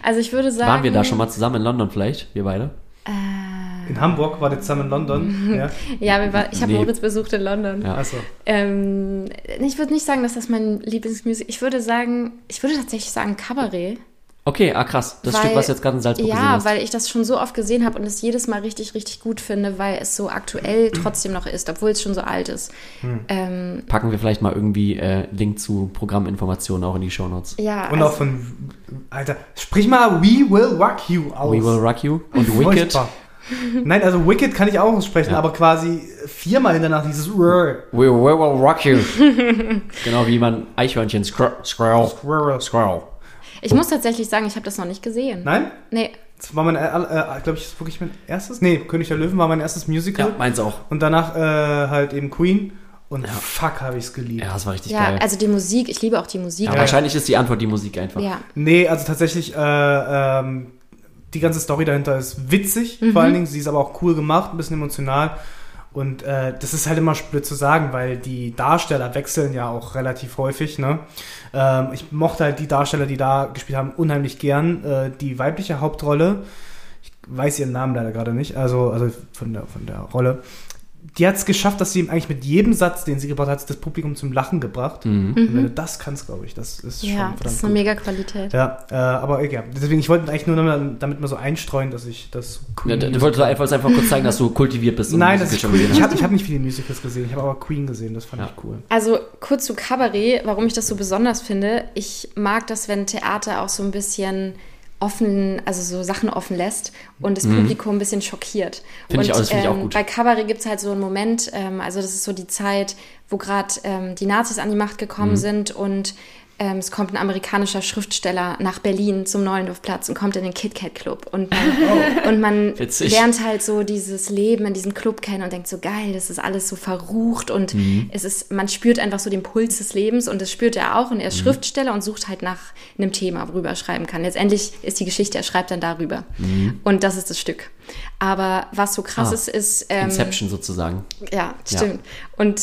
also ich würde sagen. waren wir da schon mal zusammen in London vielleicht, wir beide? Äh, In Hamburg war der zusammen in London. ja. Ja, wir war, ich habe Nee. Moritz besucht in London. Ja. Achso. Ähm, ich würde nicht sagen, dass das mein Lieblingsmusik Ich würde sagen, ich würde tatsächlich sagen Kabarett. Okay, ah krass. Das Weil- Stück, was jetzt gerade in Salzburg gesehen Ja, hast. weil ich das schon so oft gesehen habe und es jedes Mal richtig, richtig gut finde, weil es so aktuell trotzdem noch ist, obwohl es schon so alt ist. Hm. Ähm, Packen wir vielleicht mal irgendwie äh, Link zu Programminformationen auch in die Shownotes. ja, Und also, auch von. Alter, sprich mal We Will Rock You aus. We Will Rock You und Wicked. Nein, also Wicked kann ich auch aussprechen, Ja. aber quasi viermal hintereinander dieses. We, we will rock you. genau wie man Eichhörnchen scroll. Scroll. Rrr. Ich muss tatsächlich sagen, ich habe das noch nicht gesehen. Nein? Nee. Das war mein, äh, äh, glaube ich, wirklich mein erstes. Nee, König der Löwen war mein erstes Musical. Ja, meins auch. Und danach äh, halt eben Queen. Und fuck, habe ich es geliebt. Ja, das war richtig Ja, geil. also die Musik, ich liebe auch die Musik. ja, wahrscheinlich ist die Antwort die Musik einfach. Ja. Nee, also tatsächlich, äh, ähm, die ganze Story dahinter ist witzig, vor allen Dingen. Sie ist aber auch cool gemacht, ein bisschen emotional. Und äh, das ist halt immer blöd zu sagen, weil die Darsteller wechseln ja auch relativ häufig. Ne? Ähm, ich mochte halt die Darsteller, die da gespielt haben, unheimlich gern. Äh, die weibliche Hauptrolle, ich weiß ihren Namen leider gerade nicht, also, also von, der, von der Rolle, die hat es geschafft, dass sie eigentlich mit jedem Satz, den sie gebracht hat, das Publikum zum Lachen gebracht. Und wenn du das kannst, glaube ich, das ist schon Ja, verdammt das ist gut. eine mega Qualität. Ja, äh, aber egal. Deswegen, ich wollte eigentlich nur damit, damit mal so einstreuen, dass ich das Ja, du wolltest einfach, einfach kurz zeigen, dass du kultiviert bist. und Nein, das ist schon cool. Ich habe ich hab nicht viele Musicals gesehen, ich habe aber Queen gesehen, das fand Ja. ich cool. Also kurz zu Kabarett, warum ich das so besonders finde. Ich mag das, wenn Theater auch so ein bisschen offen, also so Sachen offen lässt und das Publikum ein bisschen schockiert. Mhm. Finde ich Und, auch- das finde ich auch ähm, gut. Bei Kabarett gibt es halt so einen Moment, ähm, also das ist so die Zeit, wo gerade ähm, die Nazis an die Macht gekommen Mhm. sind und ähm, es kommt ein amerikanischer Schriftsteller nach Berlin zum Neuendorfplatz und kommt in den Kit Kat Club und man, und man lernt halt so dieses Leben in diesem Club kennen und denkt so geil, das ist alles so verrucht und Mhm. es ist, man spürt einfach so den Puls des Lebens und das spürt er auch und er ist Mhm. Schriftsteller und sucht halt nach einem Thema, worüber er schreiben kann. Letztendlich ist die Geschichte, er schreibt dann darüber und das ist das Stück. Aber was so krass Mhm. Ah. ist, ist ähm, Inception sozusagen. ja, Ja. stimmt. Und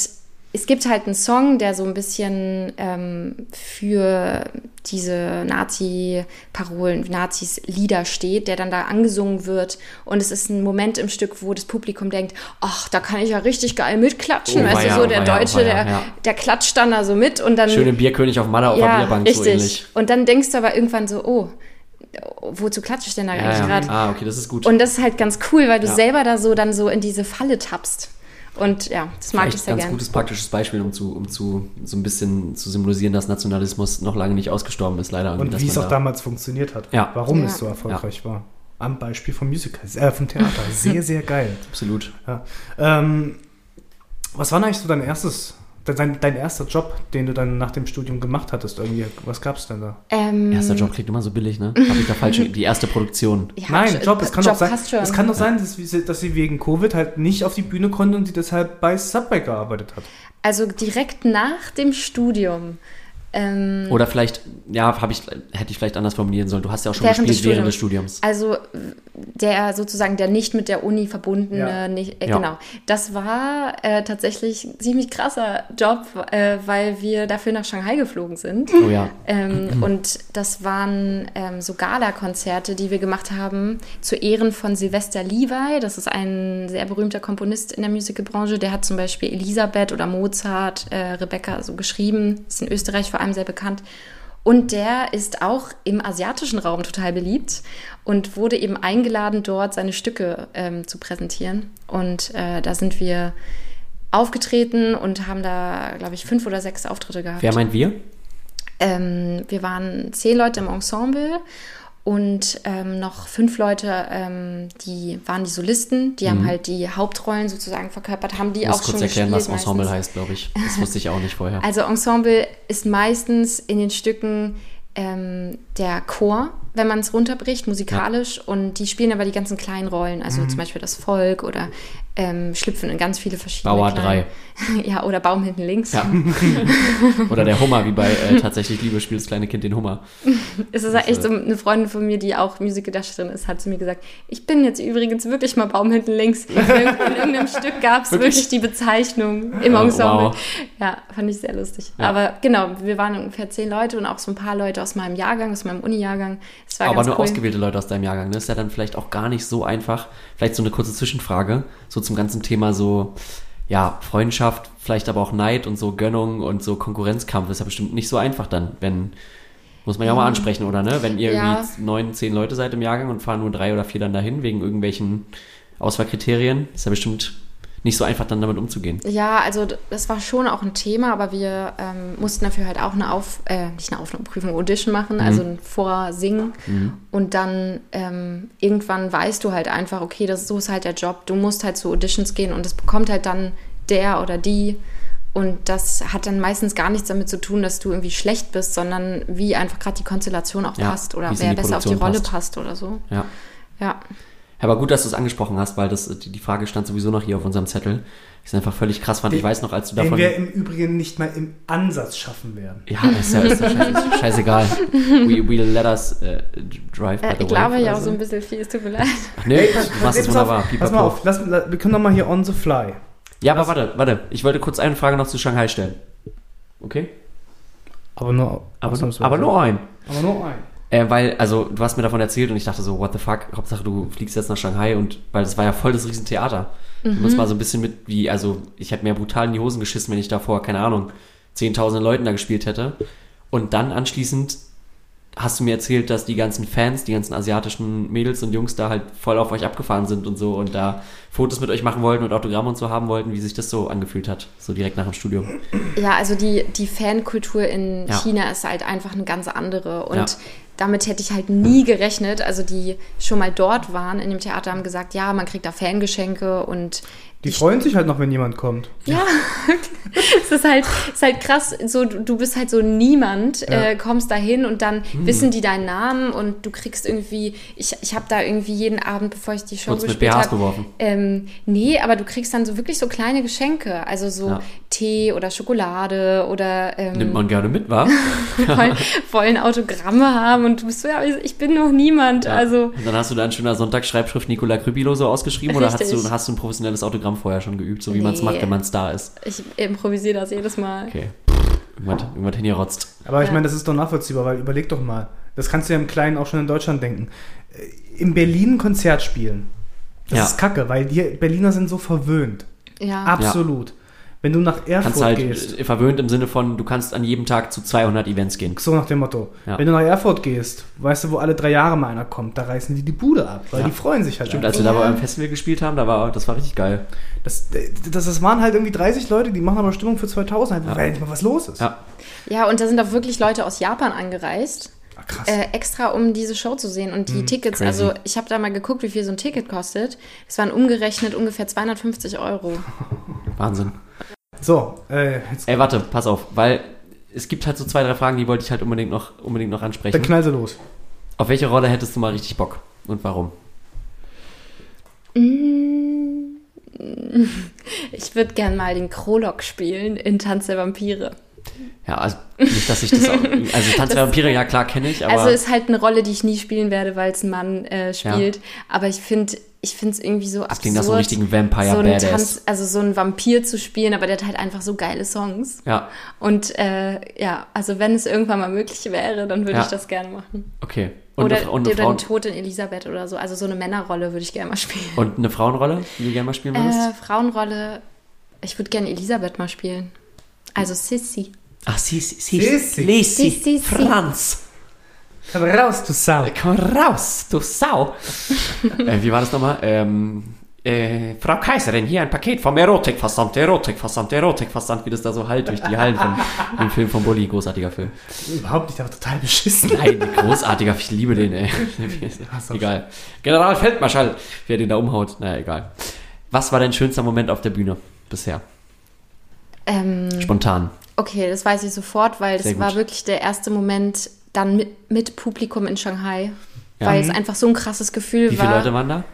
es gibt halt einen Song, der so ein bisschen ähm, für diese Nazi-Parolen, Nazis-Lieder steht, der dann da angesungen wird. Und es ist ein Moment im Stück, wo das Publikum denkt, ach, da kann ich ja richtig geil mitklatschen. Oh, weißt du, weia, so oh, der weia, oh, Deutsche, weia, der, ja. der klatscht dann da so mit und dann... Schön im Bierkönig auf Malle auf der Bierbank, so richtig. ähnlich. und dann denkst du aber irgendwann so, oh, wozu klatsche ich denn da Ja, eigentlich ja. gerade? Ah, okay, das ist gut. Und das ist halt ganz cool, weil du Ja. selber da so dann so in diese Falle tappst. Und ja, das mag Vielleicht ich sehr ganz gerne. gutes praktisches Beispiel, um zu, um zu so ein bisschen zu symbolisieren, dass Nationalismus noch lange nicht ausgestorben ist, leider. Und dass wie es auch da- damals funktioniert hat. Ja. Warum Ja. es so erfolgreich war. Am Beispiel vom Musical, äh, vom Theater. Sehr, sehr geil. Absolut. Ja. Ähm, was war denn eigentlich so dein erstes, dein, dein erster Job, den du dann nach dem Studium gemacht hattest? Irgendwie, was gab's denn da? Ähm, Erster Job klingt immer so billig, ne? Habe ich da falsch? Die erste Produktion. ja, Nein, Jo- Job, es kann Job doch sein, es kann doch sein, dass, sie- dass sie wegen Covid halt nicht auf die Bühne konnte und sie deshalb bei Subway gearbeitet hat. also direkt nach dem Studium. Ähm, Oder vielleicht, ja, habe ich, hätte ich vielleicht anders formulieren sollen. Du hast ja auch schon Während gespielt des während des Studiums. Also der sozusagen der nicht mit der Uni verbundene, Ja. nicht, äh, Ja. genau. Das war äh, tatsächlich ein ziemlich krasser Job, äh, weil wir dafür nach Shanghai geflogen sind. Oh ja. Ähm, und das waren ähm, so Gala-Konzerte, die wir gemacht haben zu Ehren von Sylvester Levi. Das ist ein sehr berühmter Komponist in der Musicalbranche. Der hat zum Beispiel Elisabeth oder Mozart, äh, Rebecca so geschrieben. Ist in Österreich vor allem sehr bekannt. Und der ist auch im asiatischen Raum total beliebt und wurde eben eingeladen, dort seine Stücke ähm, zu präsentieren. Und äh, da sind wir aufgetreten und haben da, glaube ich, fünf oder sechs Auftritte gehabt. Wer meint wir? Ähm, wir waren zehn Leute im Ensemble und ähm, noch fünf Leute, ähm, die waren die Solisten, die haben halt die Hauptrollen sozusagen verkörpert, haben die Ich muss auch kurz schon erklären, was Ensemble meistens. heißt, glaube ich. Das wusste ich auch nicht vorher. Also Ensemble ist meistens in den Stücken ähm, der Chor, wenn man es runterbricht, musikalisch. Und die spielen aber die ganzen kleinen Rollen, also zum Beispiel das Volk oder ähm, schlüpfen in ganz viele verschiedene. Bauer kleine- ja, oder Baum hinten links. Ja. Oder der Hummer, wie bei äh, Tatsächlich Liebe spielt das kleine Kind den Hummer. Es ist echt so eine Freundin von mir, die auch Musicaldarstellerin ist, hat zu mir gesagt, ich bin jetzt übrigens wirklich mal Baum hinten links. In irgend- in irgendeinem Stück gab es Wirklich? wirklich die Bezeichnung im Ja, Ensemble. wow. Ja, fand ich sehr lustig. Ja. Aber genau, wir waren ungefähr zehn Leute und auch so ein paar Leute aus meinem Jahrgang, aus meinem Uni-Jahrgang. Aber nur cool. ausgewählte Leute aus deinem Jahrgang. Ne? Ist ja dann vielleicht auch gar nicht so einfach. Vielleicht so eine kurze Zwischenfrage, so zum ganzen Thema so, ja, Freundschaft, vielleicht aber auch Neid und so Gönnung und so Konkurrenzkampf. Ist ja bestimmt nicht so einfach dann, wenn, muss man ja auch mal ansprechen, oder ne? Wenn ihr Ja. irgendwie neun, zehn Leute seid im Jahrgang und fahren nur drei oder vier dann dahin wegen irgendwelchen Auswahlkriterien, ist ja bestimmt nicht so einfach dann damit umzugehen. Ja, also das war schon auch ein Thema, aber wir ähm, mussten dafür halt auch eine Auf, äh, nicht eine Aufnahmeprüfung, Audition machen, Mhm. also ein Vorsingen. Und dann ähm, irgendwann weißt du halt einfach, okay, das so ist halt der Job. Du musst halt zu Auditions gehen und das bekommt halt dann der oder die. Und das hat dann meistens gar nichts damit zu tun, dass du irgendwie schlecht bist, sondern wie einfach gerade die Konstellation auch Ja, passt oder wer besser auf die Rolle passt. passt oder so. Ja. Ja. Aber gut, dass du es angesprochen hast, weil das, die Frage stand sowieso noch hier auf unserem Zettel. Ich es einfach völlig krass fand. Ich weiß noch, als du Den davon. wir im Übrigen nicht mal im Ansatz schaffen werden. Ja, ist ja, ist ja scheiße, scheißegal. We, we let us uh, drive by Äh, the ich glaube ja auch so ein bisschen viel, es tut mir leid. Nee, du machst es pass wunderbar. auf, pass mal auf, lass, la- wir können doch mal hier on the fly. Ja, aber warte, warte. Ich wollte kurz eine Frage noch zu Shanghai stellen. Okay? Aber nur, Aber, aber nur ein. Aber nur ein. Äh, weil, also, du hast mir davon erzählt und ich dachte so, what the fuck, Hauptsache du fliegst jetzt nach Shanghai und, weil das war ja voll das Riesentheater. Und das war so ein bisschen mit, wie, also, ich hätte mir brutal in die Hosen geschissen, wenn ich davor, keine Ahnung, 10.000 Leuten da gespielt hätte. Und dann anschließend hast du mir erzählt, dass die ganzen Fans, die ganzen asiatischen Mädels und Jungs da halt voll auf euch abgefahren sind und so und da Fotos mit euch machen wollten und Autogramme und so haben wollten, wie sich das so angefühlt hat, so direkt nach dem Studium. Ja, also die, die Fankultur in Ja. China ist halt einfach eine ganz andere. Und Ja. Damit hätte ich halt nie gerechnet. Also die schon mal dort waren in dem Theater, haben gesagt, ja, man kriegt da Fangeschenke und Die freuen sich halt noch, wenn jemand kommt. ja, es ist halt, ist halt krass, so, du bist halt so niemand, äh, kommst da hin und dann Hm. wissen die deinen Namen und du kriegst irgendwie, ich, ich habe da irgendwie jeden Abend, bevor ich die Show Kurz mit gespielt BHs habe, beworfen. ähm, nee, aber du kriegst dann so wirklich so kleine Geschenke, also so Ja. Tee oder Schokolade oder ähm, Nimmt man gerne mit, wa? wollen, wollen Autogramme haben und du bist so, ja, ich bin noch niemand, Ja. also Und dann hast du da in schöner Sonntagsschreibschrift Nicola Krüpilo so ausgeschrieben oder hast Richtig. du, hast du ein professionelles Autogramm vorher schon geübt, so wie man es Nee. macht, wenn man Star ist? ich improvisiere das jedes Mal. Okay. Irgendwas, irgendwas hingerotzt. Aber ich Ja. meine, das ist doch nachvollziehbar, weil überleg doch mal. Das kannst du ja im Kleinen auch schon in Deutschland denken. Äh, In Berlin ein Konzert spielen. Das Ja. ist kacke, weil die Berliner sind so verwöhnt. Ja, Absolut. Wenn du nach Erfurt Kannst halt gehst, verwöhnt im Sinne von, du kannst an jedem Tag zu 200 Events gehen. so nach dem Motto. Ja. Wenn du nach Erfurt gehst, weißt du, wo alle drei Jahre mal einer kommt, da reißen die die Bude ab, weil Ja. die freuen sich halt. Stimmt, einfach. als wir da Ja. beim Festival gespielt haben, da war, das war richtig geil. Das, das, das waren halt irgendwie 30 Leute, die machen aber Stimmung für 2000, halt, Ja. weil endlich mal was los ist. Ja. ja, und da sind auch wirklich Leute aus Japan angereist. Ah, krass. Äh, extra um diese Show zu sehen und die Tickets, Hm, crazy. also ich habe da mal geguckt, wie viel so ein Ticket kostet. Es waren umgerechnet ungefähr 250 Euro. Wahnsinn. So, äh, jetzt Ey, warte, pass auf, weil es gibt halt so zwei, drei Fragen, die wollte ich halt unbedingt noch, unbedingt noch ansprechen. dann knall sie los. Auf welche Rolle hättest du mal richtig Bock? Und warum? Ich würde gern mal den Krolok spielen in Tanz der Vampire. Ja, also nicht, dass ich das auch. Also Tanz der Vampire, ja klar, kenne ich, aber. also ist halt eine Rolle, die ich nie spielen werde, weil es ein Mann äh, spielt. Aber ich finde ich finde es irgendwie so das absurd, klingt nach so einem richtigen Vampire so einen Badass. Tanz, also so einen Vampir zu spielen, aber der hat halt einfach so geile Songs. Ja, Und äh, ja, also wenn es irgendwann mal möglich wäre, dann würde Ja. ich das gerne machen. okay. Und oder eine, und, eine oder Frauen, den Tod in Elisabeth oder so. Also so eine Männerrolle würde ich gerne mal spielen. und eine Frauenrolle, die du gerne mal spielen würdest? Äh, Frauenrolle, ich würde gerne Elisabeth mal spielen. Also Sissy. Ach, sie, Sissi. Lisi, Sissi. Franz. Komm raus, du Sau. Komm raus, du Sau. äh, wie war das nochmal? Ähm, äh, Frau Kaiserin, hier ein Paket vom Erotikversand, Erotikversand, Erotikversand, wie das da so halt durch die Hallen von dem Film von Bully, großartiger Film. Überhaupt nicht, aber total beschissen. Nein, großartiger, ich liebe den, ey. egal. Generalfeldmarschall, wer den da umhaut, naja, egal. Was war dein schönster Moment auf der Bühne bisher? Ähm, Spontan. okay, das weiß ich sofort, weil das war wirklich der erste Moment dann mit, mit Publikum in Shanghai. Ja. Weil es einfach so ein krasses Gefühl Wie war. viele Leute waren da?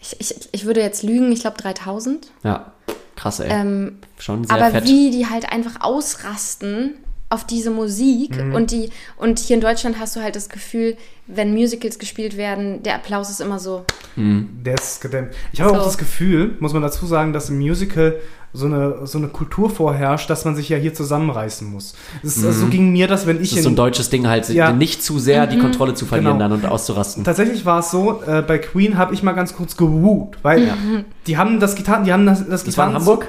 ich, ich, ich würde jetzt lügen, ich glaube 3000. Ja, krass, ey. Ähm, Schon sehr aber fett. wie die halt einfach ausrasten auf diese Musik Mhm. und die und hier in Deutschland hast du halt das Gefühl, wenn Musicals gespielt werden, der Applaus ist immer so. Der ist gedämmt. Ich habe auch So. das Gefühl, muss man dazu sagen, dass im Musical so eine, so eine Kultur vorherrscht, dass man sich ja hier zusammenreißen muss. Das ist, also, so ging mir das, wenn ich Mhm. das ist so ein in, deutsches Ding halt, Ja. nicht zu sehr die Kontrolle zu verlieren Genau. dann und auszurasten. Tatsächlich war es so, äh, bei Queen habe ich mal ganz kurz gewoot, weil die haben das Gitarren, die haben das, das Das war in Gitarren- Hamburg?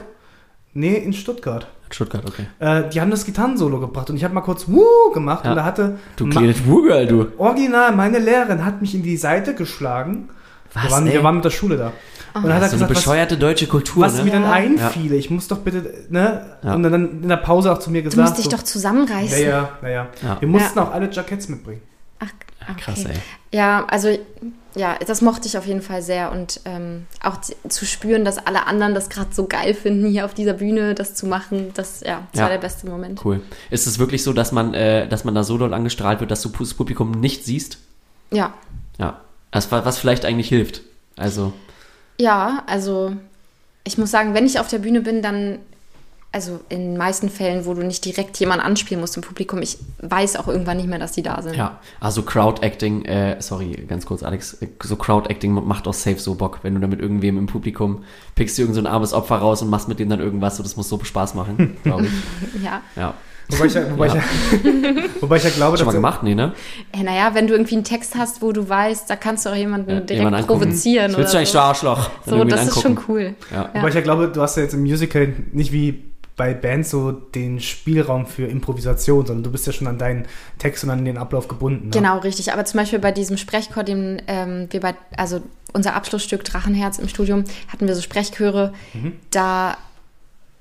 Nee, in Stuttgart. Stuttgart, okay. Äh, die haben das Gitarrensolo gebracht und ich habe mal kurz Woo gemacht Ja. und da hatte Du kleines Wugirl, du. original meine Lehrerin hat mich in die Seite geschlagen. Was, wir, waren, ey? wir waren mit der Schule da. Und dann hat er so eine gesagt, was, bescheuerte deutsche Kultur, was ne? mir denn Ja. einfiele. Ich muss doch bitte, ne? Ja. Und dann in der Pause auch zu mir Du gesagt. musst dich so, doch zusammenreißen. Ja, ja, ja, ja. Ja. Wir mussten auch alle Jackets mitbringen. Ach, okay. Krass, ey. Ja, also ja, das mochte ich auf jeden Fall sehr und ähm, auch zu spüren, dass alle anderen das gerade so geil finden, hier auf dieser Bühne das zu machen, das, ja, das Ja. war der beste Moment. Cool. Ist es wirklich so, dass man, äh, dass man da so doll angestrahlt wird, dass du das Publikum nicht siehst? Ja, Ja. Das, was vielleicht eigentlich hilft. Also, ja, also ich muss sagen, wenn ich auf der Bühne bin, dann, also in den meisten Fällen, wo du nicht direkt jemanden anspielen musst im Publikum, ich weiß auch irgendwann nicht mehr, dass die da sind. ja. Also Crowd-Acting, äh, sorry, ganz kurz, Alex, so Crowd-Acting macht auch safe so Bock, wenn du da mit irgendwem im Publikum pickst dir irgend so ein armes Opfer raus und machst mit dem dann irgendwas, so das muss so Spaß machen, glaube ich. ja. Ja. Wobei ich ja, wobei Ja. ich ja, wobei ich ja glaube, Schon mal dass gemacht? Nee, ne? Äh, naja, wenn du irgendwie einen Text hast, wo du weißt, da kannst du auch jemanden direkt Jemand angucken. provozieren willst du oder eigentlich, so. Arschloch? So, das ist schon cool. Ja. Wobei ich ja glaube, du hast ja jetzt im Musical nicht wie bei Bands so den Spielraum für Improvisation, sondern du bist ja schon an deinen Text und an den Ablauf gebunden. Ne? Genau, richtig. Aber zum Beispiel bei diesem Sprechchor, den ähm, wir bei, also unser Abschlussstück Drachenherz im Studium, hatten wir so Sprechchöre. Mhm. Da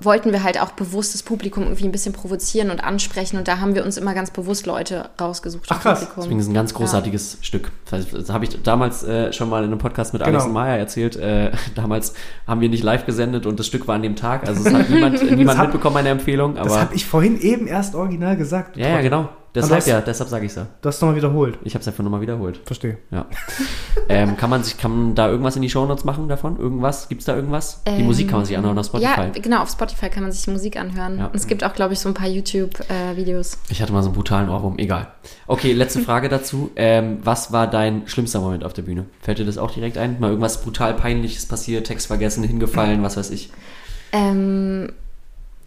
wollten wir halt auch bewusst das Publikum irgendwie ein bisschen provozieren und ansprechen. Und da haben wir uns immer ganz bewusst Leute rausgesucht. Ach, krass. Publikum. Deswegen ist ein ganz großartiges Stück. Das, heißt, das habe ich damals äh, schon mal in einem Podcast mit Alex Genau. und Maya erzählt. Äh, damals haben wir nicht live gesendet und das Stück war an dem Tag. Also es hat niemand, niemand hat- mitbekommen, meine Empfehlung. Das Aber habe ich vorhin eben erst original gesagt. ja, ja, genau. Deshalb ja, deshalb sage ich ja. Du hast nochmal wiederholt. Ich habe es einfach nochmal wiederholt. Verstehe. Ja. ähm, kann man sich, kann man da irgendwas in die Shownotes machen davon? Irgendwas? Gibt es da irgendwas? die Ähm, Musik kann man sich anhören auf Spotify. Ja, genau, auf Spotify kann man sich Musik anhören. Ja. Und es gibt auch, glaube ich, so ein paar YouTube-Videos. Ich hatte mal so einen brutalen Ohrwurm, egal. Okay, letzte Frage dazu. Ähm, was war dein schlimmster Moment auf der Bühne? Fällt dir das auch direkt ein? Mal irgendwas brutal peinliches passiert, Text vergessen, hingefallen, was weiß ich. ähm,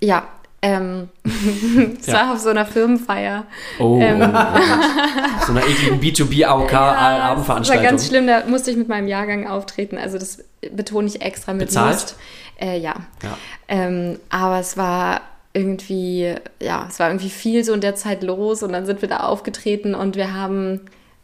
ja, ähm, es Ja. war auf so einer Firmenfeier. Oh, Ähm. oh, oh. so einer ekligen Das war B2B-AOK-Abendveranstaltung. ganz schlimm, da musste ich mit meinem Jahrgang auftreten. Also das betone ich extra mit Bezahlt? Lust. Äh, ja. Ja. Ähm, aber es war irgendwie, ja, es war irgendwie viel so in der Zeit los und dann sind wir da aufgetreten und wir haben,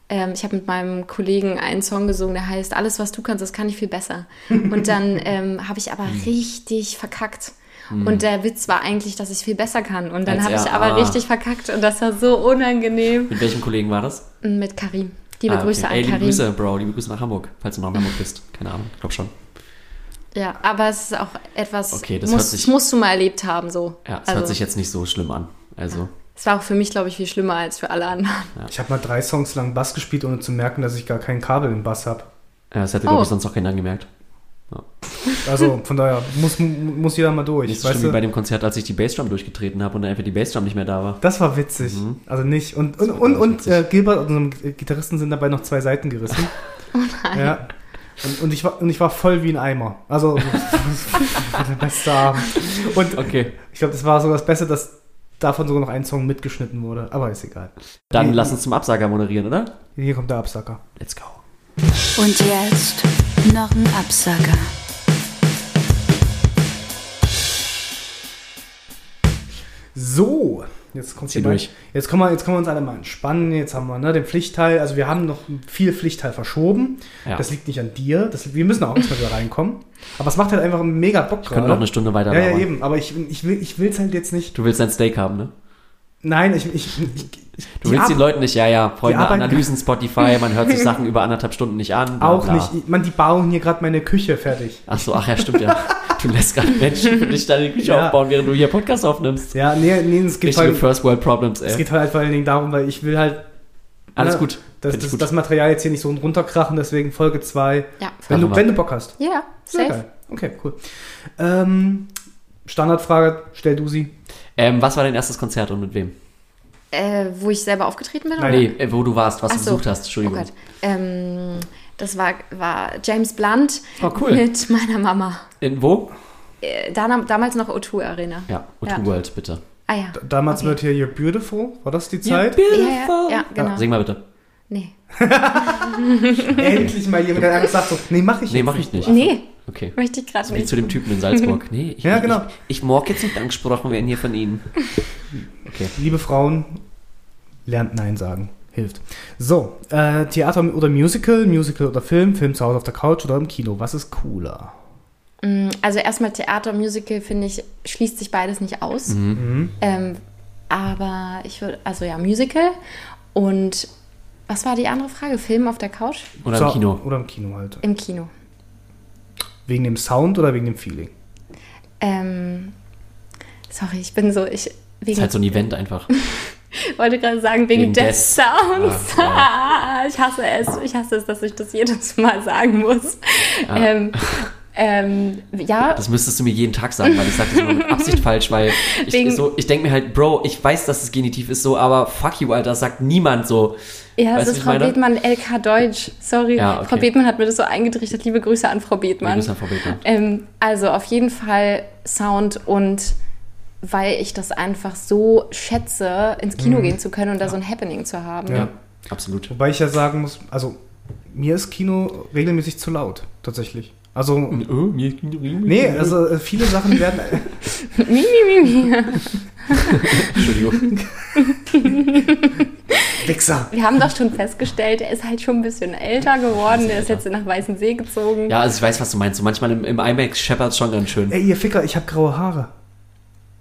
ähm, ich habe mit meinem Kollegen einen Song gesungen, der heißt Alles, was du kannst, das kann ich viel besser. Und dann ähm, habe ich aber Hm. richtig verkackt. Und der Witz war eigentlich, dass ich viel besser kann. Und dann habe ich er- aber ah. richtig verkackt und das war so unangenehm. Mit welchem Kollegen war das? Mit Karim. Liebe Ah, okay. Grüße Ey, an liebe Karim. Grüße, Bro. Liebe Grüße nach Hamburg, falls du noch in Hamburg bist. Keine Ahnung, ich glaube schon. Ja, aber es ist auch etwas, Okay, das muss, hört sich- musst du mal erlebt haben, so. Ja, es also, hört sich jetzt nicht so schlimm an. Also, Es war auch für mich, glaube ich, viel schlimmer als für alle anderen. Ich habe mal drei Songs lang Bass gespielt, ohne zu merken, dass ich gar kein Kabel im Bass habe. ja, das hätte, Oh. glaube ich, sonst auch keiner gemerkt. Also von daher muss, muss jeder mal durch. Nicht so weißt schlimm wie du? bei dem Konzert, als ich die Bassdrum durchgetreten habe und dann einfach die Bassdrum nicht mehr da war. Das war witzig. Also nicht. Und, und, und, und äh, Gilbert, unserem Gitarristen, sind dabei noch zwei Seiten gerissen. Oh nein. Ja. Und, und, ich war, und ich war voll wie ein Eimer. Also, der beste Abend. Und Okay, ich glaube, das war so das Beste, dass davon sogar noch ein Song mitgeschnitten wurde. Aber ist egal. dann Nee. lass uns zum Absager moderieren, oder? Hier kommt der Absacker. Let's go. Und jetzt noch ein Absager. So, jetzt kommt hier durch. jetzt kommen wir, jetzt können wir uns alle mal entspannen. Jetzt haben wir ne, den Pflichtteil. Also wir haben noch viel Pflichtteil verschoben. Ja. Das liegt nicht an dir. Das, wir müssen auch erstmal wieder reinkommen. Aber es macht halt einfach mega Bock Wir können noch eine Stunde weiter Ja, ja, eben. Aber ich, ich will ich will's halt jetzt nicht. Du willst dein Steak haben, ne? Nein, ich, ich, ich Du willst den Leuten nicht, ja, ja, Freunde, Analysen, Spotify, man hört sich Sachen über anderthalb Stunden nicht an. bla, auch bla. nicht. Ich, man, die bauen hier gerade meine Küche fertig. Ach so, ach ja, stimmt ja. Du lässt gerade Menschen für dich deine Küche Ja. aufbauen, während du hier Podcast aufnimmst. Ja, nee, nee, es geht Richtige halt, First World Problems, es ey. geht halt vor allen Dingen darum, weil ich will halt Alles Ne? gut. Das, das, gut. das Material jetzt hier nicht so runterkrachen, deswegen Folge 2. Ja, Wenn du, wenn du Bock hast. ja, Sehr safe. geil. Okay, cool. Ähm, Standardfrage, stell du sie. Ähm, was war dein erstes Konzert und mit wem? Äh, wo ich selber aufgetreten bin? Nein. oder? Nee, äh, wo du warst, was Ach du so. besucht hast. Entschuldigung. Oh Gott. Ähm, das war, war James Blunt Oh, cool. mit meiner Mama. In wo? Äh, da, damals noch O2 Arena. Ja, O2 Ja. World, bitte. Ah ja. Damals Okay. wird hier You're Beautiful. War das die Zeit? Ja, ja, ja, genau. Sing mal bitte. Nee. Endlich mal jemand, der einfach sagt so, nee, mach ich Nee, jetzt mach ich nicht. Nee, Okay. möchte ich gerade Wie nicht. zu dem Typen in Salzburg. Nee, ich, Ja, genau. ich, ich mag jetzt nicht angesprochen werden hier von Ihnen. Okay. Liebe Frauen, lernt Nein sagen. Hilft. So, äh, Theater oder Musical, Musical oder Film, Film zu Hause auf der Couch oder im Kino. Was ist cooler? Mm, Also erstmal Theater, Musical, finde ich, schließt sich beides nicht aus. Mhm. Ähm, aber ich würde, also ja, Musical. Und was war die andere Frage? Film auf der Couch? Oder im Kino. Oder im Kino halt. Im Kino. Wegen dem Sound oder wegen dem Feeling? Ähm, sorry, ich bin so, ich Ist wegen, halt so ein Event einfach. wollte gerade sagen, wegen, Wegen des Sounds. Ah, ich hasse es. Ich hasse es, dass ich das jedes Mal sagen muss. Ah. Ähm, ähm, ja, Das müsstest du mir jeden Tag sagen, weil ich sage das immer mit Absicht falsch, weil ich, Wegen- so, ich denke mir halt, Bro, ich weiß, dass das Genitiv ist so, aber fuck you, Alter, das sagt niemand so. Ja, Weißt es du, ist Frau meine? Bethmann, LK Deutsch. Sorry, Ja, okay. Frau Bethmann hat mir das so eingerichtet. Liebe Grüße an Frau Bethmann. Grüße an Frau Bethmann. Ähm, also auf jeden Fall Sound und weil ich das einfach so schätze, ins Kino gehen zu können und da so ein Happening zu haben. Ja, Ja. absolut. Wobei ich ja sagen muss, also mir ist Kino regelmäßig zu laut, tatsächlich. Also, Oh, ist nee, also äh, viele Sachen werden. Mi, mi, mi, mi. Entschuldigung. Wichser! Wir haben doch schon festgestellt, er ist halt schon ein bisschen älter geworden. Der ist jetzt nach Weißensee gezogen. Ja, also ich weiß, was du meinst. So manchmal im, im IMAX scheppert es schon ganz schön. Ey, ihr Ficker, ich habe graue Haare.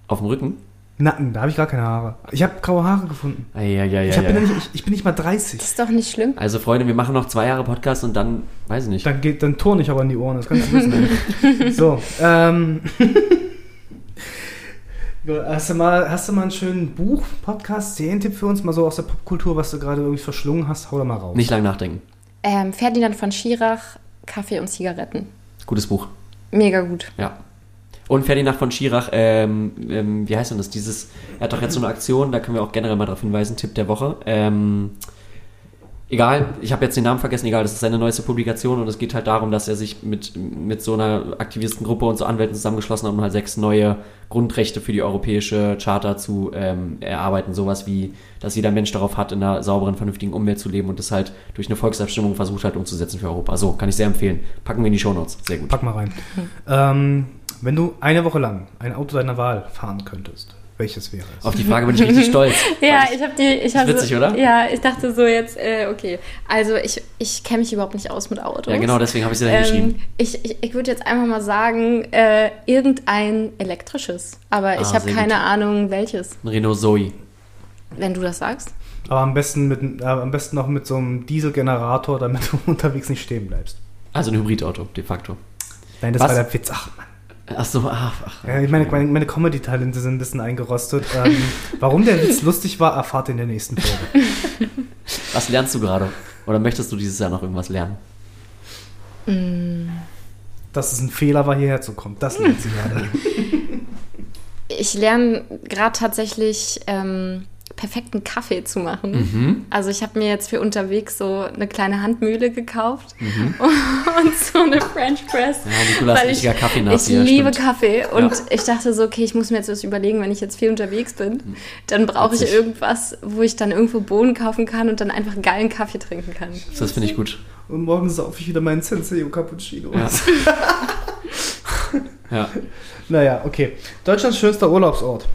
Auf dem Rücken? Nacken, da habe ich gar keine Haare. Ich habe graue Haare gefunden. Ah, ja, ja, ja, ich, hab, ja. bin nicht, ich, ich bin nicht mal 30. Das ist doch nicht schlimm. Also Freunde, wir machen noch zwei Jahre Podcast und dann, weiß ich nicht. Dann, geht, dann turn ich aber in die Ohren, das kannst du wissen. so, ähm. Hast du, mal, hast du mal einen schönen Buch, Podcast, Serientipp für uns, mal so aus der Popkultur, was du gerade irgendwie verschlungen hast? Hau da mal raus. Nicht lang nachdenken. Ähm, Ferdinand von Schirach, Kaffee und Zigaretten. Gutes Buch. Mega gut. Ja. Und Ferdinand von Schirach, ähm, ähm, wie heißt denn das? Dieses, er hat doch jetzt so eine Aktion, da können wir auch generell mal darauf hinweisen, Tipp der Woche. Ähm, egal, ich habe jetzt den Namen vergessen, egal, das ist seine neueste Publikation und es geht halt darum, dass er sich mit, mit so einer Aktivistengruppe und so Anwälten zusammengeschlossen hat, um halt sechs neue Grundrechte für die europäische Charta zu ähm, erarbeiten. Sowas wie, dass jeder Mensch darauf hat, in einer sauberen, vernünftigen Umwelt zu leben und das halt durch eine Volksabstimmung versucht halt umzusetzen für Europa. So, kann ich sehr empfehlen. Packen wir in die Shownotes. Sehr gut. Pack mal rein. Ähm, wenn du eine Woche lang ein Auto deiner Wahl fahren könntest, welches wäre es? Auf die Frage bin ich richtig stolz. Ja, Weil ich habe die. Ich hab witzig, so, oder? Ja, ich dachte so jetzt, äh, okay. Also ich, ich kenne mich überhaupt nicht aus mit Autos. Ja, genau, deswegen habe ich sie da hingeschrieben. Ähm, ich ich, ich würde jetzt einfach mal sagen, äh, irgendein elektrisches. Aber ich Ah, habe sehr keine gut. Ahnung, welches. Ein Renault Zoe. Wenn du das sagst. Aber am besten, mit, äh, am besten noch mit so einem Dieselgenerator, damit du unterwegs nicht stehen bleibst. Also ein Hybridauto, de facto. Nein, das Was? war der Witz. Ach, Mann. Ach so, ach, ach. Ja, ich meine, meine, meine Comedy-Talente sind ein bisschen eingerostet. Ähm, warum der Witz lustig war, erfahrt ihr in der nächsten Folge. Was lernst du gerade? Oder möchtest du dieses Jahr noch irgendwas lernen? Dass es ein Fehler war, hierher zu kommen. Das lernt sie gerade. Ich lerne gerade tatsächlich ähm, perfekten Kaffee zu machen. Mhm. Also ich habe mir jetzt für unterwegs so eine kleine Handmühle gekauft Mhm. und so eine French Press. Ja, Nikola weil richtiger ich, Kaffeenazi, ich ja, liebe stimmt. Kaffee und Ja. ich dachte so, okay, ich muss mir jetzt was überlegen, wenn ich jetzt viel unterwegs bin, dann brauche ich irgendwas, wo ich dann irgendwo Bohnen kaufen kann und dann einfach einen geilen Kaffee trinken kann. Das finde ich gut. Und morgen saufe ich wieder meinen Senseo Cappuccino. Ja. ja. Naja, okay. Deutschlands schönster Urlaubsort.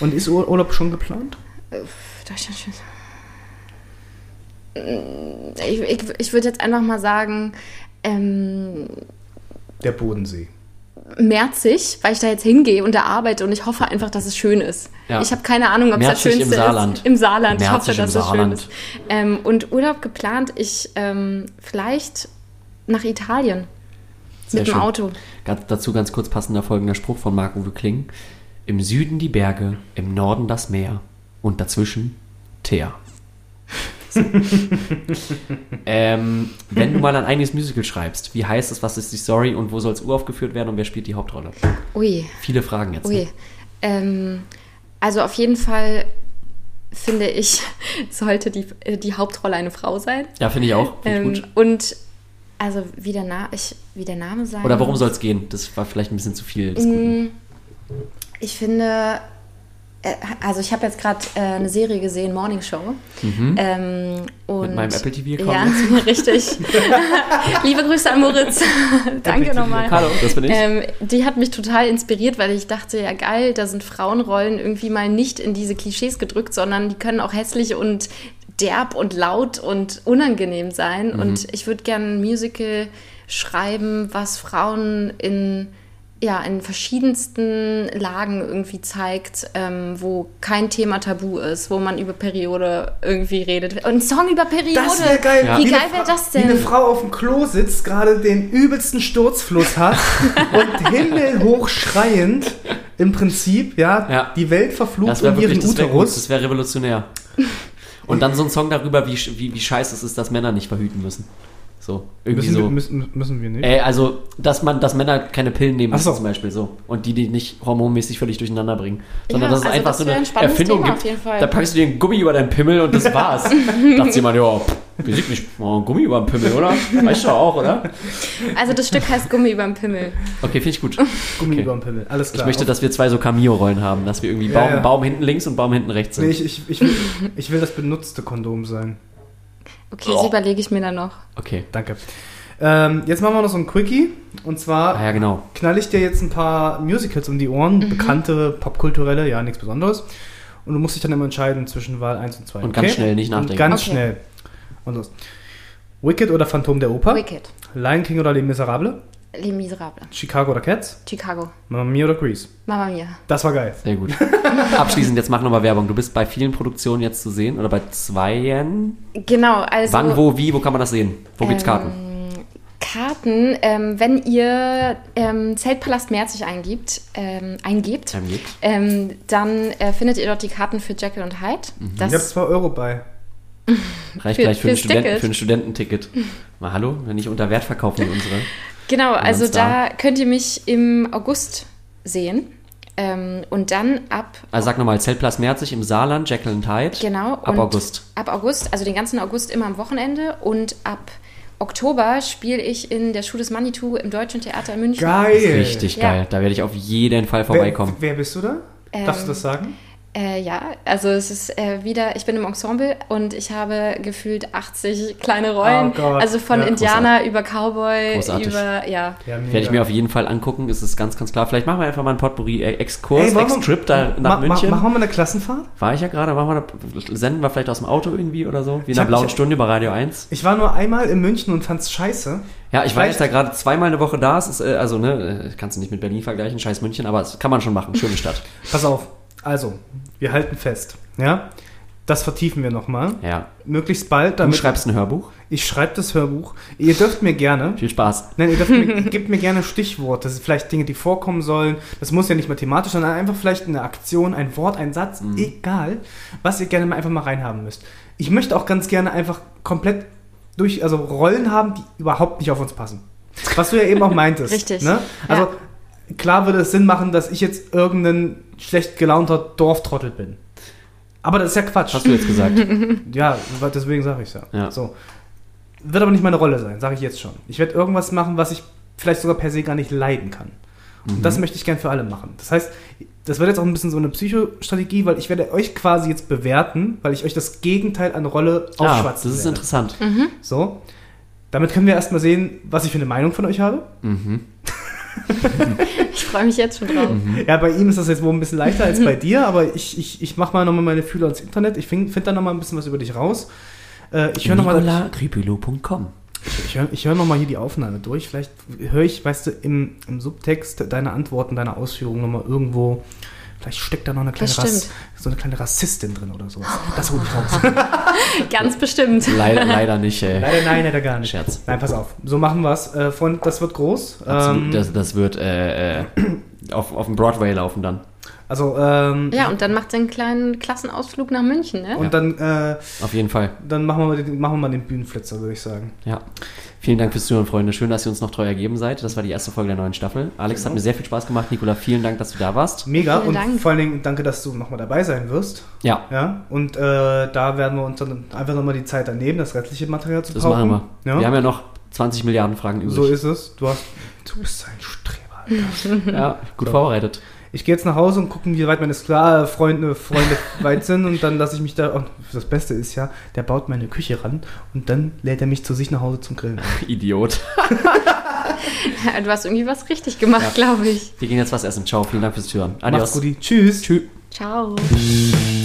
Und ist Ur Urlaub schon geplant? Schön. Mm, Ich, ich, ich würde jetzt einfach mal sagen, ähm, Der Bodensee. Merzig, weil ich da jetzt hingehe und da arbeite und ich hoffe einfach, dass es schön ist. Ja. Ich habe keine Ahnung, ob es das Merzig im Schönste Saarland. ist. Im Saarland. Ich Merzig hoffe, im dass es schön Saarland. ist. Ähm, und Urlaub geplant, ich ähm, vielleicht nach Italien Sehr mit dem schön. Auto. Ganz, dazu ganz kurz passender folgender Spruch von Marc-Uwe Kling. Im Süden die Berge, im Norden das Meer und dazwischen Teer. So. ähm, wenn du mal ein eigenes Musical schreibst, wie heißt es, was ist die Story und wo soll es uraufgeführt werden und wer spielt die Hauptrolle? Ui, Viele Fragen jetzt. ui. Ne? Ähm, also auf jeden Fall finde ich, sollte die, äh, die Hauptrolle eine Frau sein. Ja, finde ich auch. Find ich Ähm, gut. und also wie der, Na ich, wie der Name sein Oder worum muss. soll es gehen? Das war vielleicht ein bisschen zu viel. Ich finde, äh, also ich habe jetzt gerade äh, eine Serie gesehen, Morning Show. Ähm, und Mit meinem Apple TV-Account Ja, richtig. Liebe Grüße an Moritz. Danke nochmal. Hallo, das bin ich. Ähm, die hat mich total inspiriert, weil ich dachte, ja geil, da sind Frauenrollen irgendwie mal nicht in diese Klischees gedrückt, sondern die können auch hässlich und derb und laut und unangenehm sein. Mhm. Und ich würde gerne ein Musical schreiben, was Frauen in ja, in verschiedensten Lagen irgendwie zeigt, ähm, wo kein Thema tabu ist, wo man über Periode irgendwie redet. Und ein Song über Periode. Das wäre geil. Ja. Wie eine geil wäre das Wie eine denn? Frau auf dem Klo sitzt, gerade den übelsten Sturzfluss hat und himmelhoch schreiend im Prinzip, ja, Ja. die Welt verflucht Das wäre um wirklich, ihren das Uterus. das wäre revolutionär. Und dann so ein Song darüber, wie, wie, wie scheiße es ist, dass Männer nicht verhüten müssen. So, irgendwie Müssen, so. wir, müssen, müssen wir nicht. Äh, also, dass man, dass Männer keine Pillen nehmen müssen so. zum Beispiel so. Und die die nicht hormonmäßig völlig durcheinander bringen. Sondern Ja, dass es also einfach das so eine ein Erfindung Thema gibt. auf jeden Fall. Da packst du dir einen Gummi über deinen Pimmel und das war's. Dachte jemand, ja, wir sind nicht oh, Gummi über den Pimmel, oder? Weißt du auch, oder? Also das Stück heißt Gummi überm Pimmel. Okay, finde ich gut. Gummi okay. über den Pimmel. Alles Ich klar. möchte, dass wir zwei so Cameo-Rollen haben, dass wir irgendwie Ja, Baum, ja. Baum hinten links und Baum hinten rechts sind. nee, ich, ich, ich, will, ich will das benutzte Kondom sein. Okay, das überlege ich mir dann noch. Okay. Danke. Ähm, jetzt machen wir noch so ein Quickie. Und zwar Ah ja, genau. knall ich dir jetzt ein paar Musicals um die Ohren, bekannte, popkulturelle, ja, nichts Besonderes. Und du musst dich dann immer entscheiden zwischen Wahl 1 und 2. Und ganz schnell, nicht nachdenken. Und ganz Okay. schnell. Und los. Wicked oder Phantom der Oper? Wicked. Lion King oder Les Miserables? Les Miserables. Chicago oder Cats? Chicago. Mamma Mia oder Grease? Mama Mia. Das war geil. Sehr gut. Abschließend, jetzt mach nochmal Werbung. Du bist bei vielen Produktionen jetzt zu sehen oder bei zweien. Genau, also Wann, wo, wie, wo kann man das sehen? Wo gibt's Karten? Karten, ähm, wenn ihr ähm, Zeltpalast Merzig eingibt, ähm, eingebt, Ähm, ähm, dann äh, findet ihr dort die Karten für Jekyll und Hyde. Mhm. Das, Ich habe 2 Euro bei. Reicht für- gleich für, ein Studenten, für ein Studententicket. Mal hallo, wenn ich unter Wert verkaufen unsere. Genau, also da könnt ihr mich im August sehen. Ähm, und dann ab Also sag nochmal, Zeltplatz Merzig im Saarland, Jekyll und Hyde. Genau. Ab und August. Ab August, also den ganzen August immer am Wochenende. Und ab Oktober spiele ich in der Schule des Manitou im Deutschen Theater in München. Geil. Richtig Ja. geil. Da werde ich auf jeden Fall vorbeikommen. Wer, wer bist du da? Darfst du das sagen? Äh, ja, also es ist äh, wieder, ich bin im Ensemble und ich habe gefühlt 80 kleine Rollen. Oh Gott. Also von Ja, Indianer über Cowboy, Großartig. über, ja. Ja, Werde ich mir auf jeden Fall angucken, ist es ganz, ganz klar. Vielleicht machen wir einfach mal einen Potpourri-Exkurs, wir- Ex-Trip da nach Ma- München. Ma machen wir eine Klassenfahrt? War ich ja gerade, machen wir da, senden wir vielleicht aus dem Auto irgendwie oder so, wie in Ich einer blauen ich- Stunde bei Radio 1. Ich war nur einmal in München und fand's scheiße. Ja, ich war Vielleicht- jetzt da gerade zweimal eine Woche da, es ist, äh, also ne, äh, kannst du nicht mit Berlin vergleichen, scheiß München, aber das kann man schon machen, schöne Stadt. Pass auf. Also, wir halten fest. Ja? Das vertiefen wir nochmal. Ja. Möglichst bald, Du damit schreibst ein Hörbuch, ich schreibe das Hörbuch. Ihr dürft mir gerne, viel Spaß. nein, ihr dürft mir, gebt mir gerne Stichworte. Das sind vielleicht Dinge, die vorkommen sollen. Das muss ja nicht mathematisch, sondern einfach vielleicht eine Aktion, ein Wort, ein Satz, Mhm. egal, was ihr gerne mal einfach mal reinhaben müsst. Ich möchte auch ganz gerne einfach komplett durch, also Rollen haben, die überhaupt nicht auf uns passen. Was du ja eben auch meintest. Richtig. Ne? Also Ja. Klar würde es Sinn machen, dass ich jetzt irgendein schlecht gelaunter Dorftrottel bin. Aber das ist ja Quatsch. Hast du jetzt gesagt. Ja, deswegen sage ich ja. Ja. So. Wird aber nicht meine Rolle sein, sage ich jetzt schon. Ich werde irgendwas machen, was ich vielleicht sogar per se gar nicht leiden kann. Und Mhm. das möchte ich gern für alle machen. Das heißt, das wird jetzt auch ein bisschen so eine Psychostrategie, weil ich werde euch quasi jetzt bewerten, weil ich euch das Gegenteil an Rolle Ah, das ist werde. interessant. So. Damit können wir erstmal sehen, was ich für eine Meinung von euch habe. Mhm. Ich freue mich jetzt schon drauf. Ja, bei ihm ist das jetzt wohl ein bisschen leichter als bei dir, aber ich, ich, ich mache mal nochmal meine Fühler ins Internet. Ich finde find da nochmal ein bisschen was über dich raus. Äh, ich höre nochmal NicolaCripilo.com ich hör, ich hör noch mal hier die Aufnahme durch. Vielleicht höre ich, weißt du, im, im Subtext deine Antworten, deine Ausführungen nochmal irgendwo. Vielleicht steckt da noch eine kleine, Rass, so eine kleine Rassistin drin oder sowas. Das hol ich raus. Ganz bestimmt. Leider, leider nicht, ey. Leider nein, leider gar nicht. Scherz. Nein, pass auf. So machen wir es. Äh, Freund, das wird groß. Absolut, Ähm, das, das wird äh, äh, auf, auf dem Broadway laufen dann. Also, ähm, Ja, und dann macht sie einen kleinen Klassenausflug nach München, ne? und dann, äh, Auf jeden Fall. dann machen, wir mal den, machen wir mal den Bühnenflitzer, würde ich sagen. Ja. Vielen Dank fürs Zuhören, Freunde. Schön, dass ihr uns noch treu ergeben seid. Das war die erste Folge der neuen Staffel. Alex, hat mir sehr viel Spaß gemacht. Nikola, vielen Dank, dass du da warst. Mega Vielen und Dank. vor allen Dingen danke, dass du nochmal dabei sein wirst. Ja, Ja, und äh, da werden wir uns dann einfach nochmal die Zeit daneben, das restliche Material zu das pauken. machen wir. Ja? Wir haben ja noch 20 Milliarden Fragen übrig. so ist es. Du, hast, du bist ein Streber. Alter. ja, gut vorbereitet. Ich gehe jetzt nach Hause und gucken, wie weit meine Skla-Freunde Freunde weit sind und dann lasse ich mich da. Und das Beste ist ja, der baut meine Küche ran und dann lädt er mich zu sich nach Hause zum Grillen. Idiot. Du hast irgendwie was richtig gemacht, glaube ich. Wir gehen jetzt was essen. Ciao, vielen Dank fürs Zuhören. Macht's Adios. gut. Tschüss. Tschüss. Ciao. Tschüss.